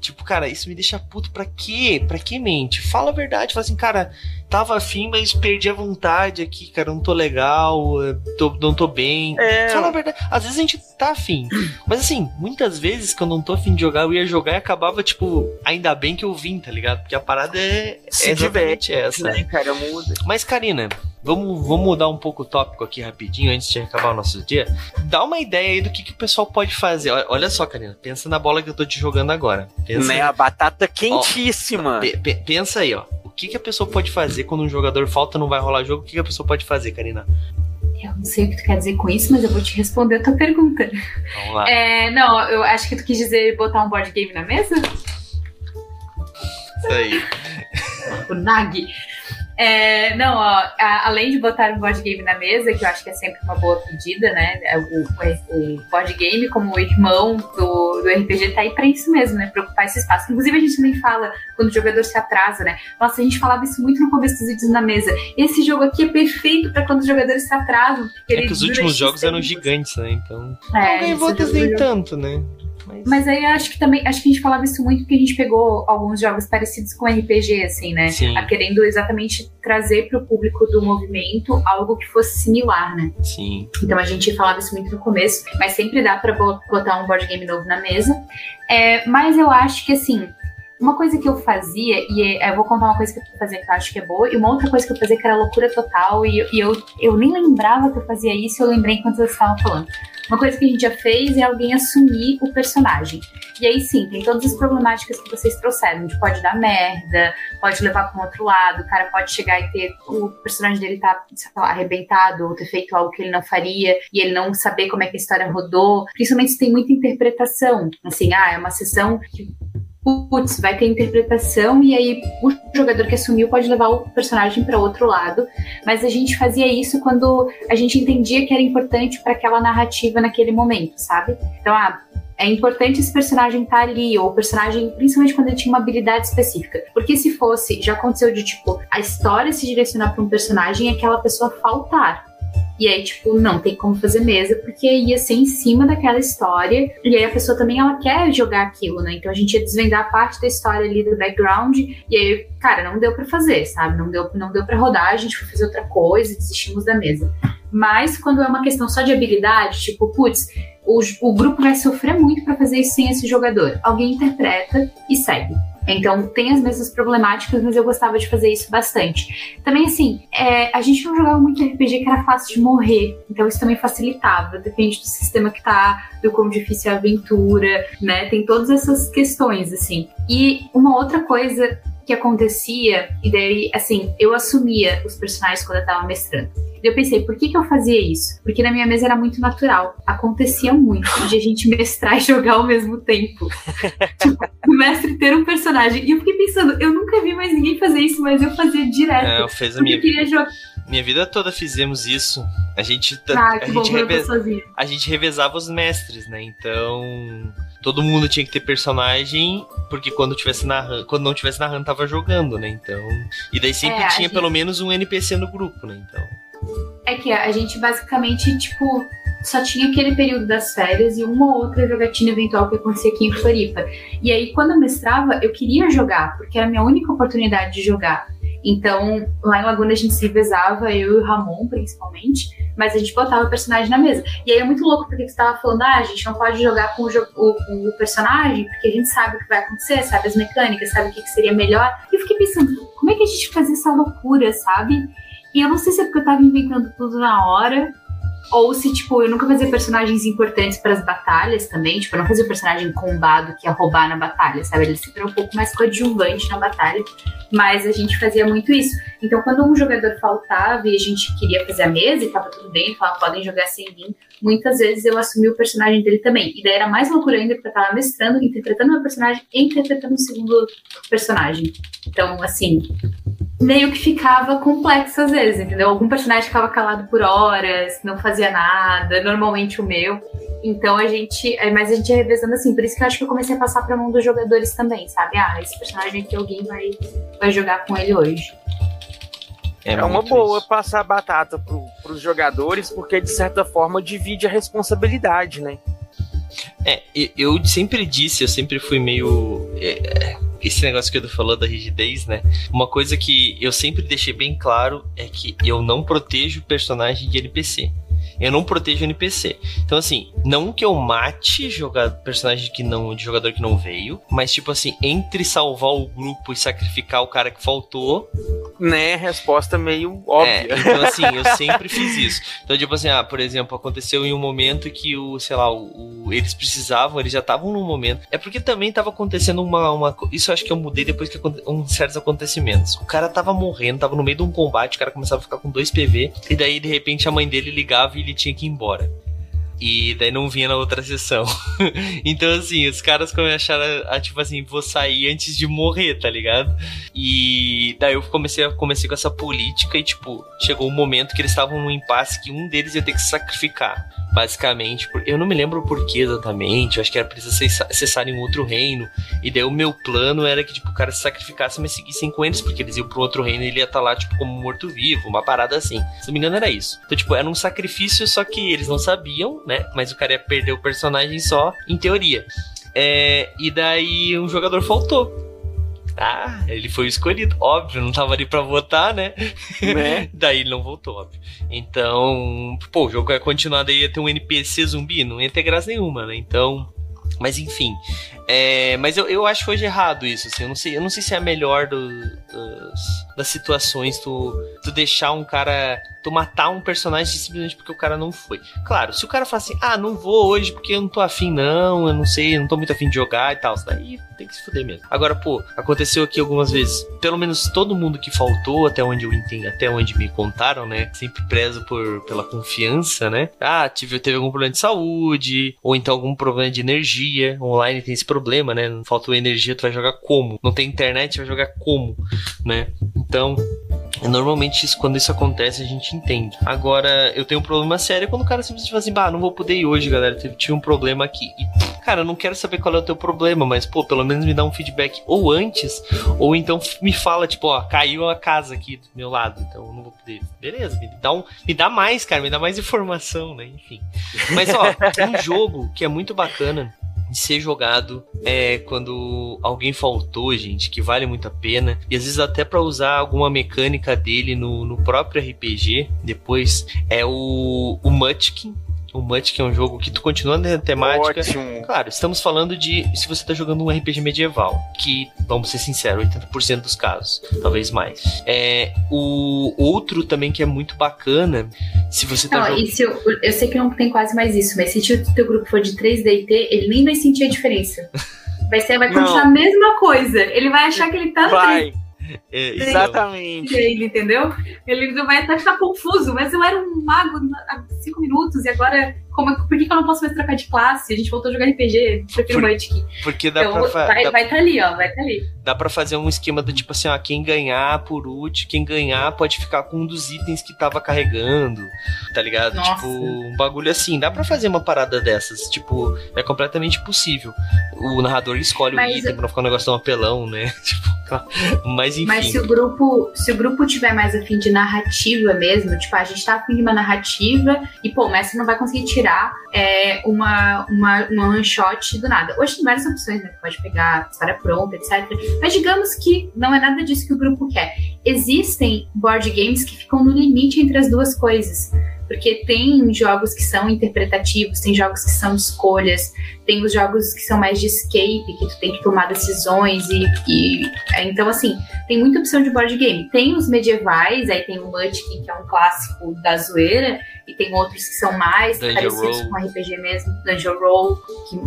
Tipo, cara, isso me deixa puto. Pra quê? Pra que mente? Fala a verdade. Fala assim, cara, tava afim, mas perdi a vontade aqui, cara. Não tô legal. eh, Tô, não tô bem. É. Fala a verdade. Às vezes a gente tá afim. [CLEARS THROAT] Mas assim, muitas vezes que eu não tô afim de jogar, eu ia jogar e acabava, tipo, ainda bem que eu vim, tá ligado? Porque a parada é, Se é exatamente essa. Né, cara, muda. Mas, Karina, vamos, vamos mudar um pouco o tópico aqui rapidinho antes de acabar o nosso dia. Dá uma ideia aí do que, que o pessoal pode fazer. Olha- só, Karina, pensa na bola que eu tô te jogando agora. Pensa, Né? A batata quentíssima. pe- pensa aí, ó. O que, que a pessoa pode fazer quando um jogador falta não vai rolar jogo? O que, que a pessoa pode fazer, Karina? Eu não sei o que tu quer dizer com isso, mas eu vou te responder a tua pergunta. Vamos lá. É, não, eu acho que tu quis dizer botar um board game na mesa? Isso aí. o Nag. É, não, ó, a- além de botar um board game na mesa, que eu acho que é sempre uma boa pedida, né? é, O, o- o board game, como o irmão do, do RPG, tá aí pra isso mesmo, né? Pra ocupar esse espaço. Inclusive, a gente também fala quando o jogador se atrasa, né? Nossa, a gente falava isso muito no começo dos vídeos na mesa. Esse jogo aqui é perfeito pra quando os jogadores se atrasam. porque É que os últimos jogos eram tempos. gigantes, né? Então. É, Alguém jogo- nem tanto, né? Mas, Mas aí eu acho que também, acho que a gente falava isso muito porque a gente pegou alguns jogos parecidos com RPG, assim, né? Sim. A querendo exatamente trazer pro público do movimento algo que fosse similar, né? sim. Então a gente falava isso muito no começo, mas sempre dá bo- botar um board game novo na mesa. É, mas eu acho que assim. Uma coisa que eu fazia, e é- eu vou contar uma coisa que eu fazia que eu acho que é boa, e uma outra coisa que eu fazia que era loucura total, e, e eu, eu nem lembrava que eu fazia isso, eu lembrei enquanto vocês estavam falando. Uma coisa que a gente já fez é alguém assumir o personagem. E aí sim, tem todas as problemáticas que vocês trouxeram. Gente pode dar merda, pode levar para um outro lado, o cara pode chegar e ter o personagem dele tá, lá, arrebentado, ou ter feito algo que ele não faria, e ele não saber como é que a história rodou. Principalmente se tem muita interpretação. Assim, ah, é uma sessão que putz, vai ter interpretação e aí o jogador que assumiu pode levar o personagem para outro lado. Mas a gente fazia isso quando a gente entendia que era importante para aquela narrativa naquele momento, sabe? Então, ah, é importante esse personagem estar ali, ou o personagem, principalmente quando ele tinha uma habilidade específica. Porque se fosse, já aconteceu de tipo, a história se direcionar para um personagem e aquela pessoa faltar. E aí, tipo, não tem como fazer mesa, porque ia ser em cima daquela história. E aí a pessoa também, ela quer jogar aquilo, né? Então a gente ia desvendar parte da história ali do background. E aí, cara, não deu pra fazer, sabe? Não deu, não deu pra rodar, a gente foi fazer outra coisa desistimos da mesa. Mas quando é uma questão só de habilidade, tipo, putz, o, o grupo vai sofrer muito pra fazer isso sem esse jogador. Alguém interpreta e segue. Então tem as mesmas problemáticas, mas eu gostava de fazer isso bastante. Também assim, é, a gente não jogava muito RPG que era fácil de morrer, então isso também facilitava. Depende do sistema que tá, do quão difícil é a aventura, né? Tem todas essas questões assim. E uma outra coisa que acontecia, e daí, assim, eu assumia os personagens quando eu tava mestrando. E eu pensei, por que, que eu fazia isso? Porque na minha mesa era muito natural. Acontecia muito de a gente mestrar [LAUGHS] e jogar ao mesmo tempo. [LAUGHS] tipo, o mestre ter um personagem. E eu fiquei pensando, eu nunca vi mais ninguém fazer isso, mas eu fazia direto. É, eu fiz a minha queria jogar. minha vida toda fizemos isso. A gente, Ah, que a, bom, gente reve- a gente revezava os mestres, né? Então, todo mundo tinha que ter personagem, porque quando tivesse narrando, quando não tivesse narrando tava jogando, né? Então, e daí sempre É, tinha gente- pelo menos um NPC no grupo, né? Então, É que a gente basicamente, tipo, só tinha aquele período das férias e uma ou outra jogatina eventual que acontecia aqui em Floripa. E aí, quando eu mestrava, eu queria jogar, porque era a minha única oportunidade de jogar. Então, lá em Laguna a gente se revezava, eu e o Ramon, principalmente, mas a gente botava o personagem na mesa. E aí é muito louco, porque você tava falando, ah, a gente não pode jogar com o, com o personagem, porque a gente sabe o que vai acontecer, sabe as mecânicas, sabe o que, que seria melhor. E eu fiquei pensando, como é que a gente fazia essa loucura, sabe? E eu não sei se é porque eu tava inventando tudo na hora, ou se, tipo, eu nunca fazia personagens importantes para as batalhas também. Tipo, eu não fazia o personagem combado que ia roubar na batalha, sabe? Ele sempre era um pouco mais coadjuvante na batalha. Mas a gente fazia muito isso. Então, quando um jogador faltava e a gente queria fazer a mesa e tava tudo bem, falava, podem jogar sem mim, muitas vezes eu assumi o personagem dele também. E daí era mais loucura ainda, porque eu tava mestrando, interpretando meu personagem e interpretando o segundo personagem. Então, assim, meio que ficava complexo às vezes, entendeu? Algum personagem ficava calado por horas, não fazia nada, normalmente o meu. Então a gente. é, Mas a gente ia revezando assim, por isso que eu acho que eu comecei a passar pra mão dos jogadores também, sabe? Ah, esse personagem aqui alguém vai, vai jogar com ele hoje. É, uma muito boa isso. passar a batata pro, pros jogadores, porque de certa forma divide a responsabilidade, né? É, eu sempre disse, eu sempre fui meio. é, esse negócio que eu falou da rigidez, né? Uma coisa que eu sempre deixei bem claro é que eu não protejo personagem de NPC. Eu não protejo NPC. Então, assim, não que eu mate jogar personagem que não, de jogador que não veio, mas, tipo assim, entre salvar o grupo e sacrificar o cara que faltou, Né? Resposta meio é, óbvia. então assim, eu sempre fiz isso. Então, tipo assim, ah, por exemplo, aconteceu em um momento que o, sei lá, o, o- eles precisavam, eles já estavam num momento. É porque também tava acontecendo uma, uma. Isso acho que eu mudei depois que um certos acontecimentos. O cara tava morrendo, tava no meio de um combate, o cara começava a ficar com dois PV, e daí de repente a mãe dele ligava e ele tinha que ir embora. E daí não vinha na outra sessão. [LAUGHS] então, assim, os caras começaram a, tipo assim, vou sair antes de morrer, tá ligado? E daí eu comecei, comecei com essa política e, tipo, chegou um momento que eles estavam num impasse que um deles ia ter que sacrificar. Basicamente, eu não me lembro o porquê exatamente, eu acho que era pra eles acessa- acessarem um outro reino. E daí o meu plano era que, tipo, o cara se sacrificasse, mas seguissem com eles, porque eles iam pro outro reino e ele ia estar lá, tipo, como morto-vivo, uma parada assim. Se não me engano, era isso. Então, tipo, era um sacrifício, só que eles não sabiam, né? Mas o cara ia perder o personagem só, em teoria. É, e daí um jogador faltou. Ah, ele foi escolhido. Óbvio, não tava ali pra votar, né? né? [LAUGHS] Daí ele não voltou, óbvio. Então, pô, o jogo ia continuar, daí ia ter um NPC zumbi, não ia ter graça nenhuma, né? Então. Mas enfim. É, mas eu, eu acho hoje errado isso, assim. Eu não sei, eu não sei se é a melhor do- das situações tu, tu deixar um cara. Tu matar um personagem simplesmente porque o cara não foi. Claro, se o cara fala assim, ah, não vou hoje porque eu não tô afim, não, eu não sei, eu não tô muito afim de jogar e tal. Daí tem que se fuder mesmo. Agora, pô, aconteceu aqui algumas vezes. Pelo menos todo mundo que faltou, até onde eu entendo, até onde me contaram, né? Sempre prezo por, pela confiança, né? Ah, tive, teve algum problema de saúde, ou então algum problema de energia. Online tem esse problema, né? Faltou energia, tu vai jogar como? Não tem internet, vai jogar como, né? Então, Normalmente, isso, quando isso acontece, a gente entende. Agora, eu tenho um problema sério quando o cara simplesmente fala assim: bah, não vou poder ir hoje, galera. Tive, tive um problema aqui. E, cara, eu não quero saber qual é o teu problema, mas, pô, pelo menos me dá um feedback ou antes, ou então me fala, tipo, ó, caiu a casa aqui do meu lado, então eu não vou poder. Beleza, me dá, um, me dá mais, cara, me dá mais informação, né? Enfim. Mas, ó, um jogo que é muito bacana de ser jogado é quando alguém faltou, gente, que vale muito a pena. E às vezes até pra usar alguma mecânica dele no, no próprio RPG, depois é o, o Munchkin. O Munchkin é um jogo que tu continua na temática. Ótimo. Claro, estamos falando de se você tá jogando um RPG medieval, que, vamos ser sinceros, 80% dos casos, talvez mais. É, o outro também que é muito bacana, se você tá Não, jogando. e se eu, eu sei que não tem quase mais isso, mas se o teu grupo for de 3D T, ele nem vai sentir a diferença. Vai, ser, vai [LAUGHS] Não. continuar a mesma coisa. Ele vai achar que ele tá no Vai, É, então, exatamente. ele, entendeu? Ele vai até ficar confuso, mas eu era um mago há cinco minutos e agora como, por que, que eu não posso mais trocar de classe? A gente voltou a jogar RPG, prefiro Por- Magic. Porque dá Então, pra. vai dá- vai tá ali, ó, vai tá ali. dá pra fazer um esquema do tipo assim, ó, quem ganhar por último, quem ganhar pode ficar com um dos itens que tava carregando, tá ligado? Nossa. Tipo, um bagulho assim, dá pra fazer uma parada dessas, tipo, é completamente possível. O narrador escolhe Mas- o item pra não ficar um negócio tão apelão, né? [LAUGHS] Tipo, mas enfim. Mas se o grupo, se o grupo tiver mais afim de narrativa mesmo, tipo, a gente tá afim de uma narrativa e, pô, o mestre não vai conseguir tirar é, uma, uma, uma one shot do nada. Hoje tem várias opções, né? Pode pegar história pronta, etc. Mas digamos que não é nada disso que o grupo quer. Existem board games que ficam no limite entre as duas coisas. Porque tem jogos que são interpretativos, tem jogos que são escolhas, tem os jogos que são mais de escape, que tu tem que tomar decisões e, e é, então assim, tem muita opção de board game. Tem os medievais, aí tem o Munchkin, que é um clássico da zoeira, e tem outros que são mais Dungeon parecidos Roll. com RPG mesmo, Dungeon Roll,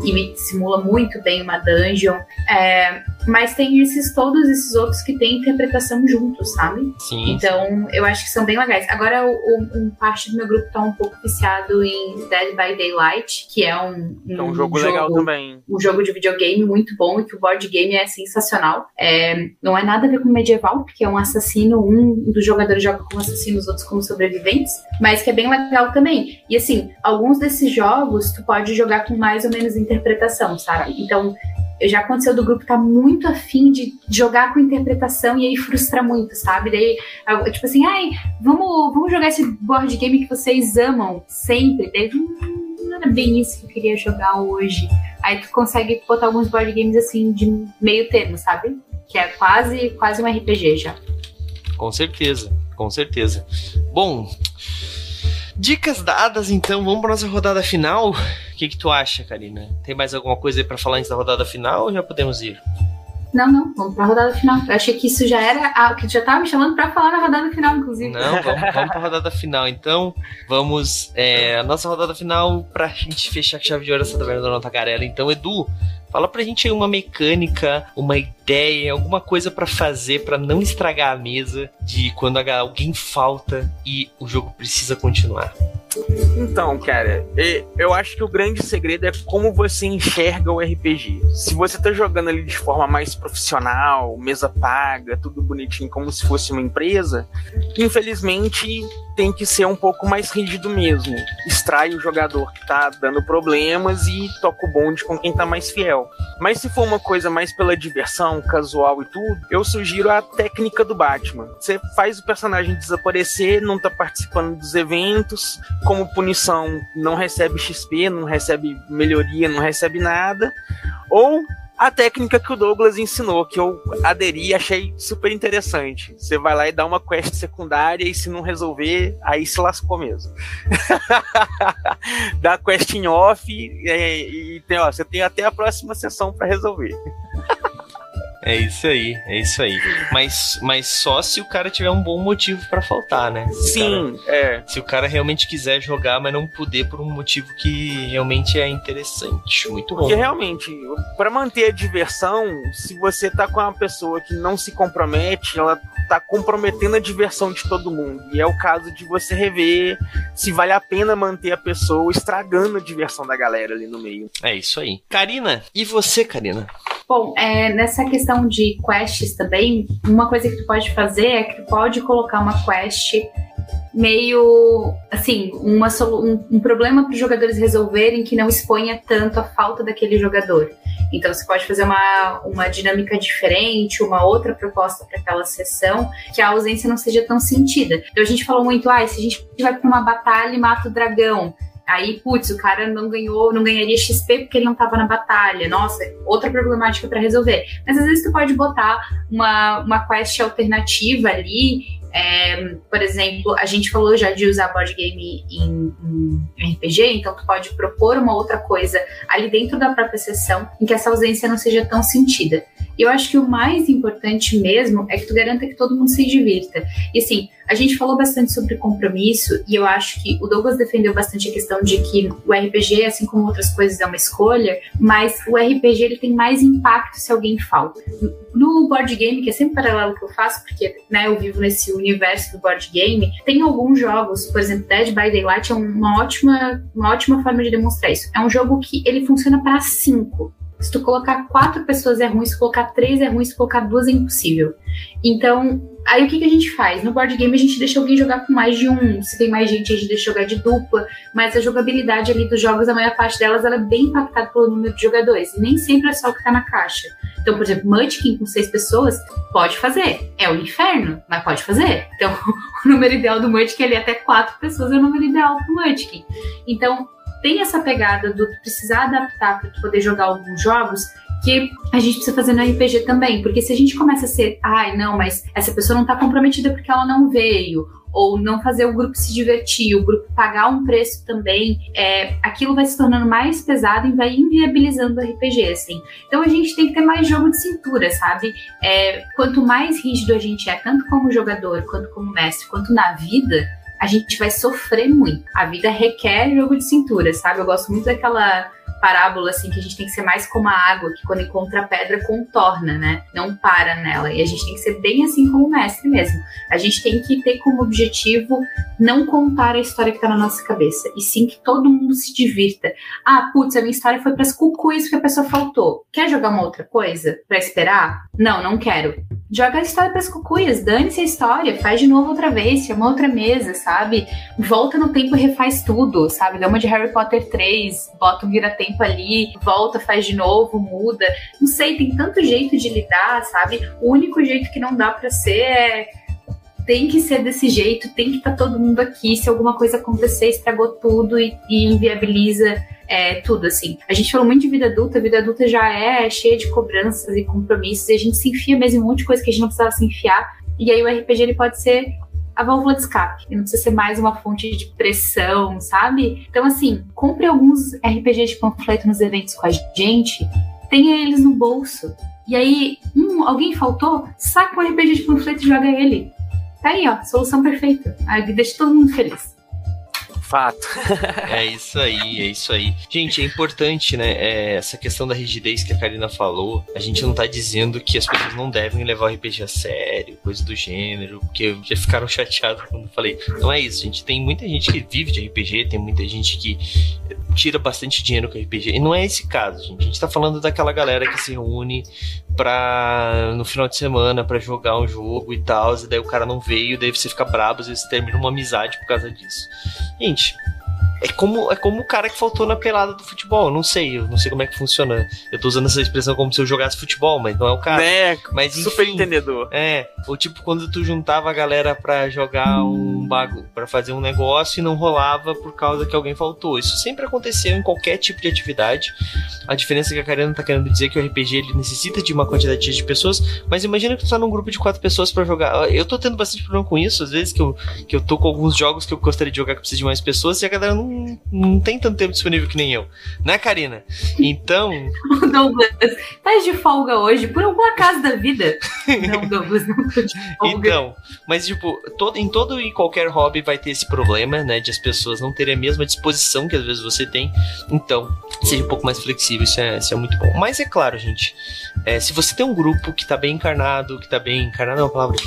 que simula muito bem uma dungeon. É, mas tem esses todos esses outros que têm interpretação juntos, sabe? Sim. Então, eu acho que são bem legais. Agora, o, o- um parte do meu grupo tá um pouco viciado em Dead by Daylight, que é um, É um jogo legal também. um jogo de videogame muito bom e que o board game é sensacional. É, não é nada a ver com medieval, porque é um assassino, um dos jogadores joga como assassino, os outros como sobreviventes, mas que é bem legal também. E assim, alguns desses jogos tu pode jogar com mais ou menos interpretação, sabe? Então, já aconteceu do grupo tá muito afim de jogar com interpretação e aí frustra muito, sabe? Daí, tipo assim, ai, vamos, vamos jogar esse board game que vocês amam sempre. Daí, hum, não era bem isso que eu queria jogar hoje. Aí tu consegue botar alguns board games assim de meio termo, sabe? Que é quase, quase um RPG já. Com certeza, com certeza. Bom, dicas dadas, então, vamos pra nossa rodada final. O que, que tu acha, Karina? Tem mais alguma coisa aí pra falar antes da rodada final ou já podemos ir? Não, não, vamos pra rodada final. Eu achei que isso já era. Ah, que tu já tava me chamando pra falar na rodada final, inclusive. Não, vamos, vamos pra rodada final, então. Vamos. É, a nossa rodada final pra gente fechar com chave de ouro essa taverna da Nota Garela. Então, Edu, fala pra gente aí uma mecânica, uma ideia, alguma coisa pra fazer pra não estragar a mesa de quando alguém falta e o jogo precisa continuar. Então, cara, eu acho que o grande segredo é como você enxerga o RPG. Se você tá jogando ali de forma mais profissional, mesa paga, tudo bonitinho, como se fosse uma empresa, infelizmente tem que ser um pouco mais rígido mesmo. Extrai o jogador que tá dando problemas e toca o bonde com quem tá mais fiel. Mas se for uma coisa mais pela diversão, casual e tudo, eu sugiro a técnica do Batman. Você faz o personagem desaparecer, não tá participando dos eventos, como punição não recebe XP, não recebe melhoria, não recebe nada. Ou a técnica que o Douglas ensinou, que eu aderi e achei super interessante. Você vai lá e dá uma quest secundária e se não resolver, aí se lascou mesmo. [LAUGHS] dá quest em off e, e tem, ó, você tem até a próxima sessão para resolver. É isso aí, é isso aí. Mas, mas só se o cara tiver um bom motivo pra faltar, né? Se o cara- Sim, é. se o cara realmente quiser jogar, mas não puder por um motivo que realmente é interessante. Muito bom. Porque realmente, para manter a diversão, se você tá com uma pessoa que não se compromete, ela tá comprometendo a diversão de todo mundo. E é o caso de você rever se vale a pena manter a pessoa estragando a diversão da galera ali no meio. É isso aí. Karina, e você, Karina? Bom, é, nessa questão de quests também, uma coisa que tu pode fazer é que tu pode colocar uma quest meio assim, uma um, um problema para os jogadores resolverem que não exponha tanto a falta daquele jogador. Então você pode fazer uma, uma dinâmica diferente, uma outra proposta para aquela sessão, que a ausência não seja tão sentida. Então a gente falou muito, ah, se a gente vai para uma batalha e mata o dragão, Aí, putz, o cara não ganhou, não ganharia XP porque ele não tava na batalha. Nossa, outra problemática para resolver. Mas às vezes tu pode botar uma, uma quest alternativa ali. é, por exemplo, a gente falou já de usar board game em, em RPG, então tu pode propor uma outra coisa ali dentro da própria sessão em que essa ausência não seja tão sentida. E eu acho que o mais importante mesmo é que tu garanta que todo mundo se divirta. E assim, A gente falou bastante sobre compromisso e eu acho que o Douglas defendeu bastante a questão de que o RPG, assim como outras coisas, é uma escolha, mas o RPG ele tem mais impacto se alguém falta. No board game, que é sempre paralelo que eu faço, porque né, eu vivo nesse universo do board game, tem alguns jogos, por exemplo, Dead by Daylight é uma ótima, uma ótima forma de demonstrar isso. É um jogo que ele funciona para cinco. Se tu colocar quatro pessoas é ruim, se colocar três é ruim, se colocar duas é impossível. Então, aí o que, que a gente faz? No board game a gente deixa alguém jogar com mais de um. Se tem mais gente, a gente deixa jogar de dupla. Mas a jogabilidade ali dos jogos, a maior parte delas, ela é bem impactada pelo número de jogadores. E nem sempre é só o que tá na caixa. Então, por exemplo, Munchkin com seis pessoas, pode fazer. É o inferno, mas pode fazer. Então, [LAUGHS] o número ideal do Munchkin ali até quatro pessoas é o número ideal pro Munchkin. Então, tem essa pegada do precisar adaptar para poder jogar alguns jogos que a gente precisa fazer no RPG também, porque se a gente começa a ser, ai, não, mas essa pessoa não tá comprometida porque ela não veio, ou não fazer o grupo se divertir, o grupo pagar um preço também, é, aquilo vai se tornando mais pesado e vai inviabilizando o RPG, assim. Então a gente tem que ter mais jogo de cintura, sabe? É, quanto mais rígido a gente é, tanto como jogador, quanto como mestre, quanto na vida, a gente vai sofrer muito. A vida requer jogo de cintura, sabe? Eu gosto muito daquela parábola assim que a gente tem que ser mais como a água que quando encontra a pedra contorna, né? Não para nela. E a gente tem que ser bem assim como o mestre mesmo. A gente tem que ter como objetivo não contar a história que tá na nossa cabeça, e sim que todo mundo se divirta. Ah, putz, a minha história foi para as cucuias porque a pessoa faltou. Quer jogar uma outra coisa para esperar? Não, não quero joga a história pras cucuias, dane-se a história, faz de novo outra vez, chama outra mesa, sabe? Volta no tempo e refaz tudo, sabe? Dá uma de Harry Potter 3, bota um vira-tempo ali, volta, faz de novo, muda. Não sei, tem tanto jeito de lidar, sabe? O único jeito que não dá para ser é tem que ser desse jeito, tem que estar tá todo mundo aqui. Se alguma coisa acontecer, estragou tudo e, e inviabiliza é, tudo, assim. A gente falou muito de vida adulta, a vida adulta já é cheia de cobranças e compromissos, e a gente se enfia mesmo em um monte de coisa que a gente não precisava se enfiar. E aí o RPG ele pode ser a válvula de escape. Não precisa ser mais uma fonte de pressão, sabe? Então, assim, compre alguns RPGs de panfleto nos eventos com a gente, tenha eles no bolso. E aí, hum, alguém faltou? Saca um RPG de panfleto e joga ele. Tá aí, ó, solução perfeita. Deixa todo mundo feliz. Fato. [LAUGHS] é isso aí, é isso aí. Gente, é importante, né? É, essa questão da rigidez que a Karina falou. A gente não tá dizendo que as pessoas não devem levar o RPG a sério, coisa do gênero, porque já ficaram [LAUGHS] chateados quando eu falei. Não é isso, gente. Tem muita gente que vive de RPG, tem muita gente que tira bastante dinheiro com RPG. E não é esse caso, gente. A gente tá falando daquela galera que se reúne pra, no final de semana para jogar um jogo e tal, e daí o cara não veio, daí você fica brabo, às vezes termina uma amizade por causa disso. Gente, é como, é como o cara que faltou na pelada do futebol. Não sei, eu não sei como é que funciona. Eu tô usando essa expressão como se eu jogasse futebol, mas não é o caso. Né? Mas, enfim, Super entendedor. É, ou tipo quando tu juntava a galera pra jogar um bagulho, pra fazer um negócio e não rolava por causa que alguém faltou. Isso sempre aconteceu em qualquer tipo de atividade. A diferença é que a Karina tá querendo dizer que o RPG ele necessita de uma quantidade de pessoas, mas imagina que tu tá num grupo de quatro pessoas para jogar. Eu tô tendo bastante problema com isso, às vezes que eu, que eu tô com alguns jogos que eu gostaria de jogar que precisa de mais pessoas e a galera não não, tem tanto tempo disponível que nem eu. Né, Karina? Então. [LAUGHS] Douglas, tá de folga hoje, por alguma casa da vida. [LAUGHS] Não, Douglas, não tô de folga. Então, mas tipo, todo, em todo e qualquer hobby vai ter esse problema, né? De as pessoas não terem a mesma disposição que às vezes você tem. Então, seja um pouco mais flexível, isso é, isso é muito bom. Mas é claro, gente. É, se você tem um grupo que tá bem encarnado, que tá bem. Encarnado é uma palavra,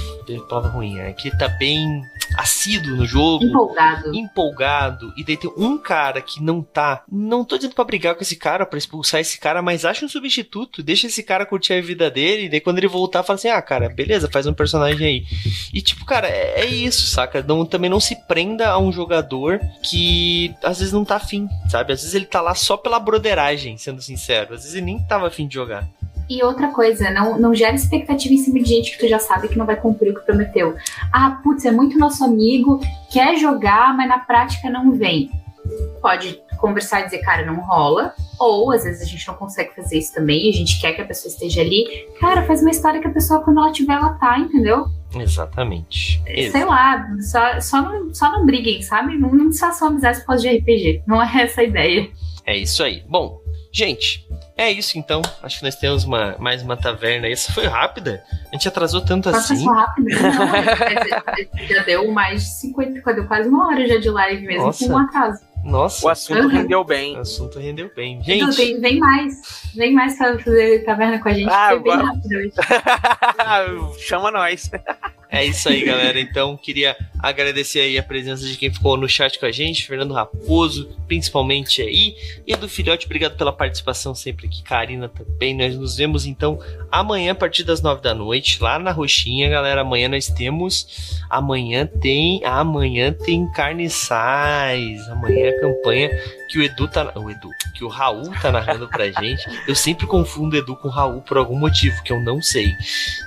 palavra ruim, é que tá bem assíduo no jogo. Empolgado. Empolgado. E daí tem um cara que não tá. Não tô dizendo pra brigar com esse cara, pra expulsar esse cara, mas acha um substituto. Deixa esse cara curtir a vida dele. E daí quando ele voltar, fala assim: ah, cara, beleza, faz um personagem aí. E tipo, cara, é, é isso, saca? Não, também não se prenda a um jogador que às vezes não tá afim, sabe? Às vezes ele tá lá só pela broderagem, sendo sincero. Às vezes ele nem tava afim de jogar. E outra coisa, não, não gera expectativa em cima de gente que tu já sabe que não vai cumprir o que prometeu. Ah, putz, é muito nosso amigo, quer jogar, mas na prática não vem. Pode conversar e dizer, cara, não rola. Ou às vezes a gente não consegue fazer isso também, a gente quer que a pessoa esteja ali. Cara, faz uma história que a pessoa, quando ela tiver, ela tá, entendeu? Exatamente. Sei lá, só, só, não, só não briguem, sabe? Não, não só amizade por causa de RPG. Não é essa a ideia. É isso aí. Bom, Gente, é isso então. Acho que nós temos uma, mais uma taverna. Essa foi rápida. A gente atrasou tanto Nossa, assim. só rápido. [LAUGHS] Não, é- já deu mais de 50, deu quase uma hora já de live mesmo, Nossa. com um atraso. Nossa, O assunto Uhum. rendeu o bem. assunto rendeu bem. Edu, Gente, vem, vem mais. Vem mais pra fazer taverna com a gente. Ah, foi bem agora- rápido hoje. [LAUGHS] Chama nós. [LAUGHS] é isso aí, galera. Então, queria agradecer aí a presença de quem ficou no chat com a gente, Fernando Raposo, principalmente aí, e do Filhote, obrigado pela participação sempre aqui, Karina também. Nós nos vemos então amanhã a partir das nove da noite, lá na Roxinha, galera. Amanhã nós temos. Amanhã tem. Amanhã tem carniçais. Amanhã é a campanha que o Edu tá. O Edu. Que o Raul tá narrando pra gente. Eu sempre confundo Edu com Raul por algum motivo que eu não sei.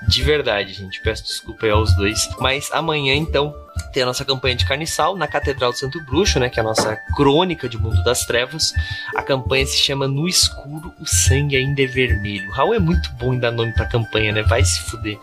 De verdade, gente. Peço desculpa aí aos dois. Mas amanhã, então, tem a nossa campanha de carniçal na Catedral do Santo Bruxo, né? Que é a nossa crônica de Mundo das Trevas. A campanha se chama No Escuro, o Sangue Ainda é Vermelho. O Raul é muito bom em dar nome pra campanha, né? Vai se fuder.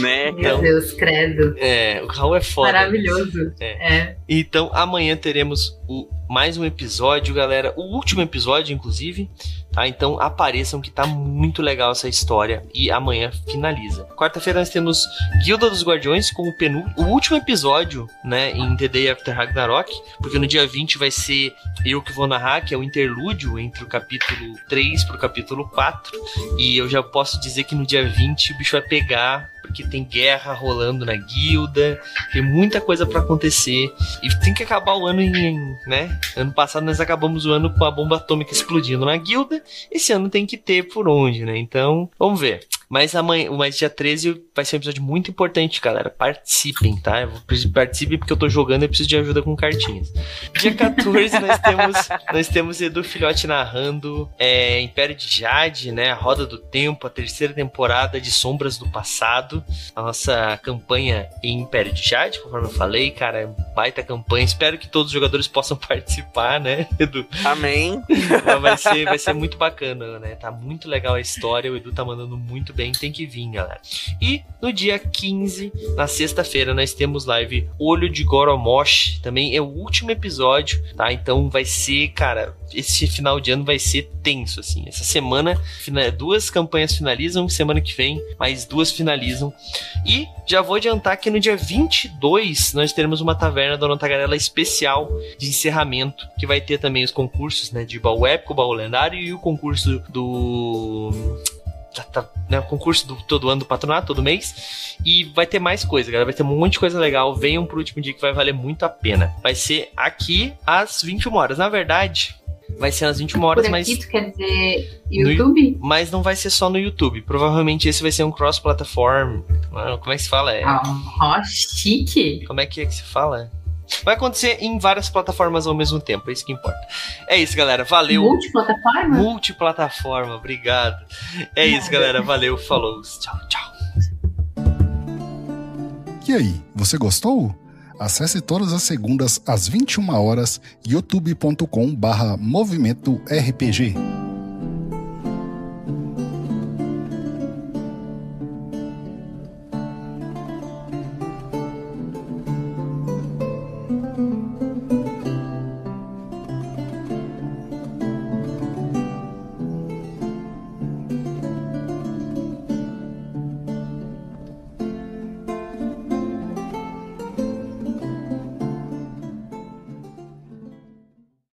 Né? Meu Então- Deus, credo. É, o Raul é foda. Maravilhoso. É. É. Então, amanhã teremos o, mais um episódio, galera. O último episódio, inclusive. Tá? Então, apareçam que tá muito legal essa história. E amanhã finaliza. Quarta-feira nós temos Guilda dos Guardiões com o penu o último episódio, né? Em The Day After Ragnarok. Porque no dia 20 vai ser eu que vou narrar, que é o interlúdio entre o capítulo 3 pro capítulo 4. E eu já posso dizer que no dia 20 o bicho vai pegar. Porque tem guerra rolando na guilda, tem muita coisa pra acontecer. E tem que acabar o ano em, né? Ano passado nós acabamos o ano com a bomba atômica explodindo na guilda. Esse ano tem que ter por onde, né? Então, vamos ver. Mas amanhã, mas dia 13 vai ser um episódio muito importante, galera. Participem, tá? Eu Participem porque eu tô jogando e preciso de ajuda com cartinhas. Dia [LAUGHS] 14 nós temos nós temos Edu Filhote narrando é, Império de Jade, né? A Roda do Tempo, a terceira temporada de Sombras do Passado. A nossa campanha em Império de Jade, conforme eu falei, cara, é baita campanha. Espero que todos os jogadores possam [LAUGHS] participar, né, Edu? Amém. Mas vai ser, vai ser muito bacana, né? Tá muito legal a história, o Edu tá mandando muito bem, tem que vir, galera. E no dia 15, na sexta-feira, nós temos live Olho de Goromosh, também é o último episódio, tá? Então vai ser, cara, esse final de ano vai ser tenso, assim. Essa semana, duas campanhas finalizam, semana que vem, mais duas finalizam. E já vou adiantar que no dia 22 nós teremos uma taverna Dona Tagarela especial de encerramento, que vai ter também os concursos, né, de baú épico, baú lendário e o concurso do tá- tá, né, o concurso do todo ano do patronato, todo mês. E vai ter mais coisa, galera. Vai ter um monte de coisa legal. Venham pro último dia que vai valer muito a pena. Vai ser aqui às 21 horas. Na verdade, vai ser às 21 horas, Por mas aqui, tu quer dizer No YouTube? mas não vai ser só no YouTube. Provavelmente esse vai ser um cross-platform. Como é que se fala? É, Ah, ó, chique. Como é que é que se fala? Vai acontecer em várias plataformas ao mesmo tempo, é isso que importa. É isso, galera. Valeu. Multiplataforma? Multiplataforma, obrigado. É isso, galera. Valeu, falou. Tchau, tchau. E aí, você gostou? Acesse todas as segundas às 21 horas youtube.com/movimento RPG.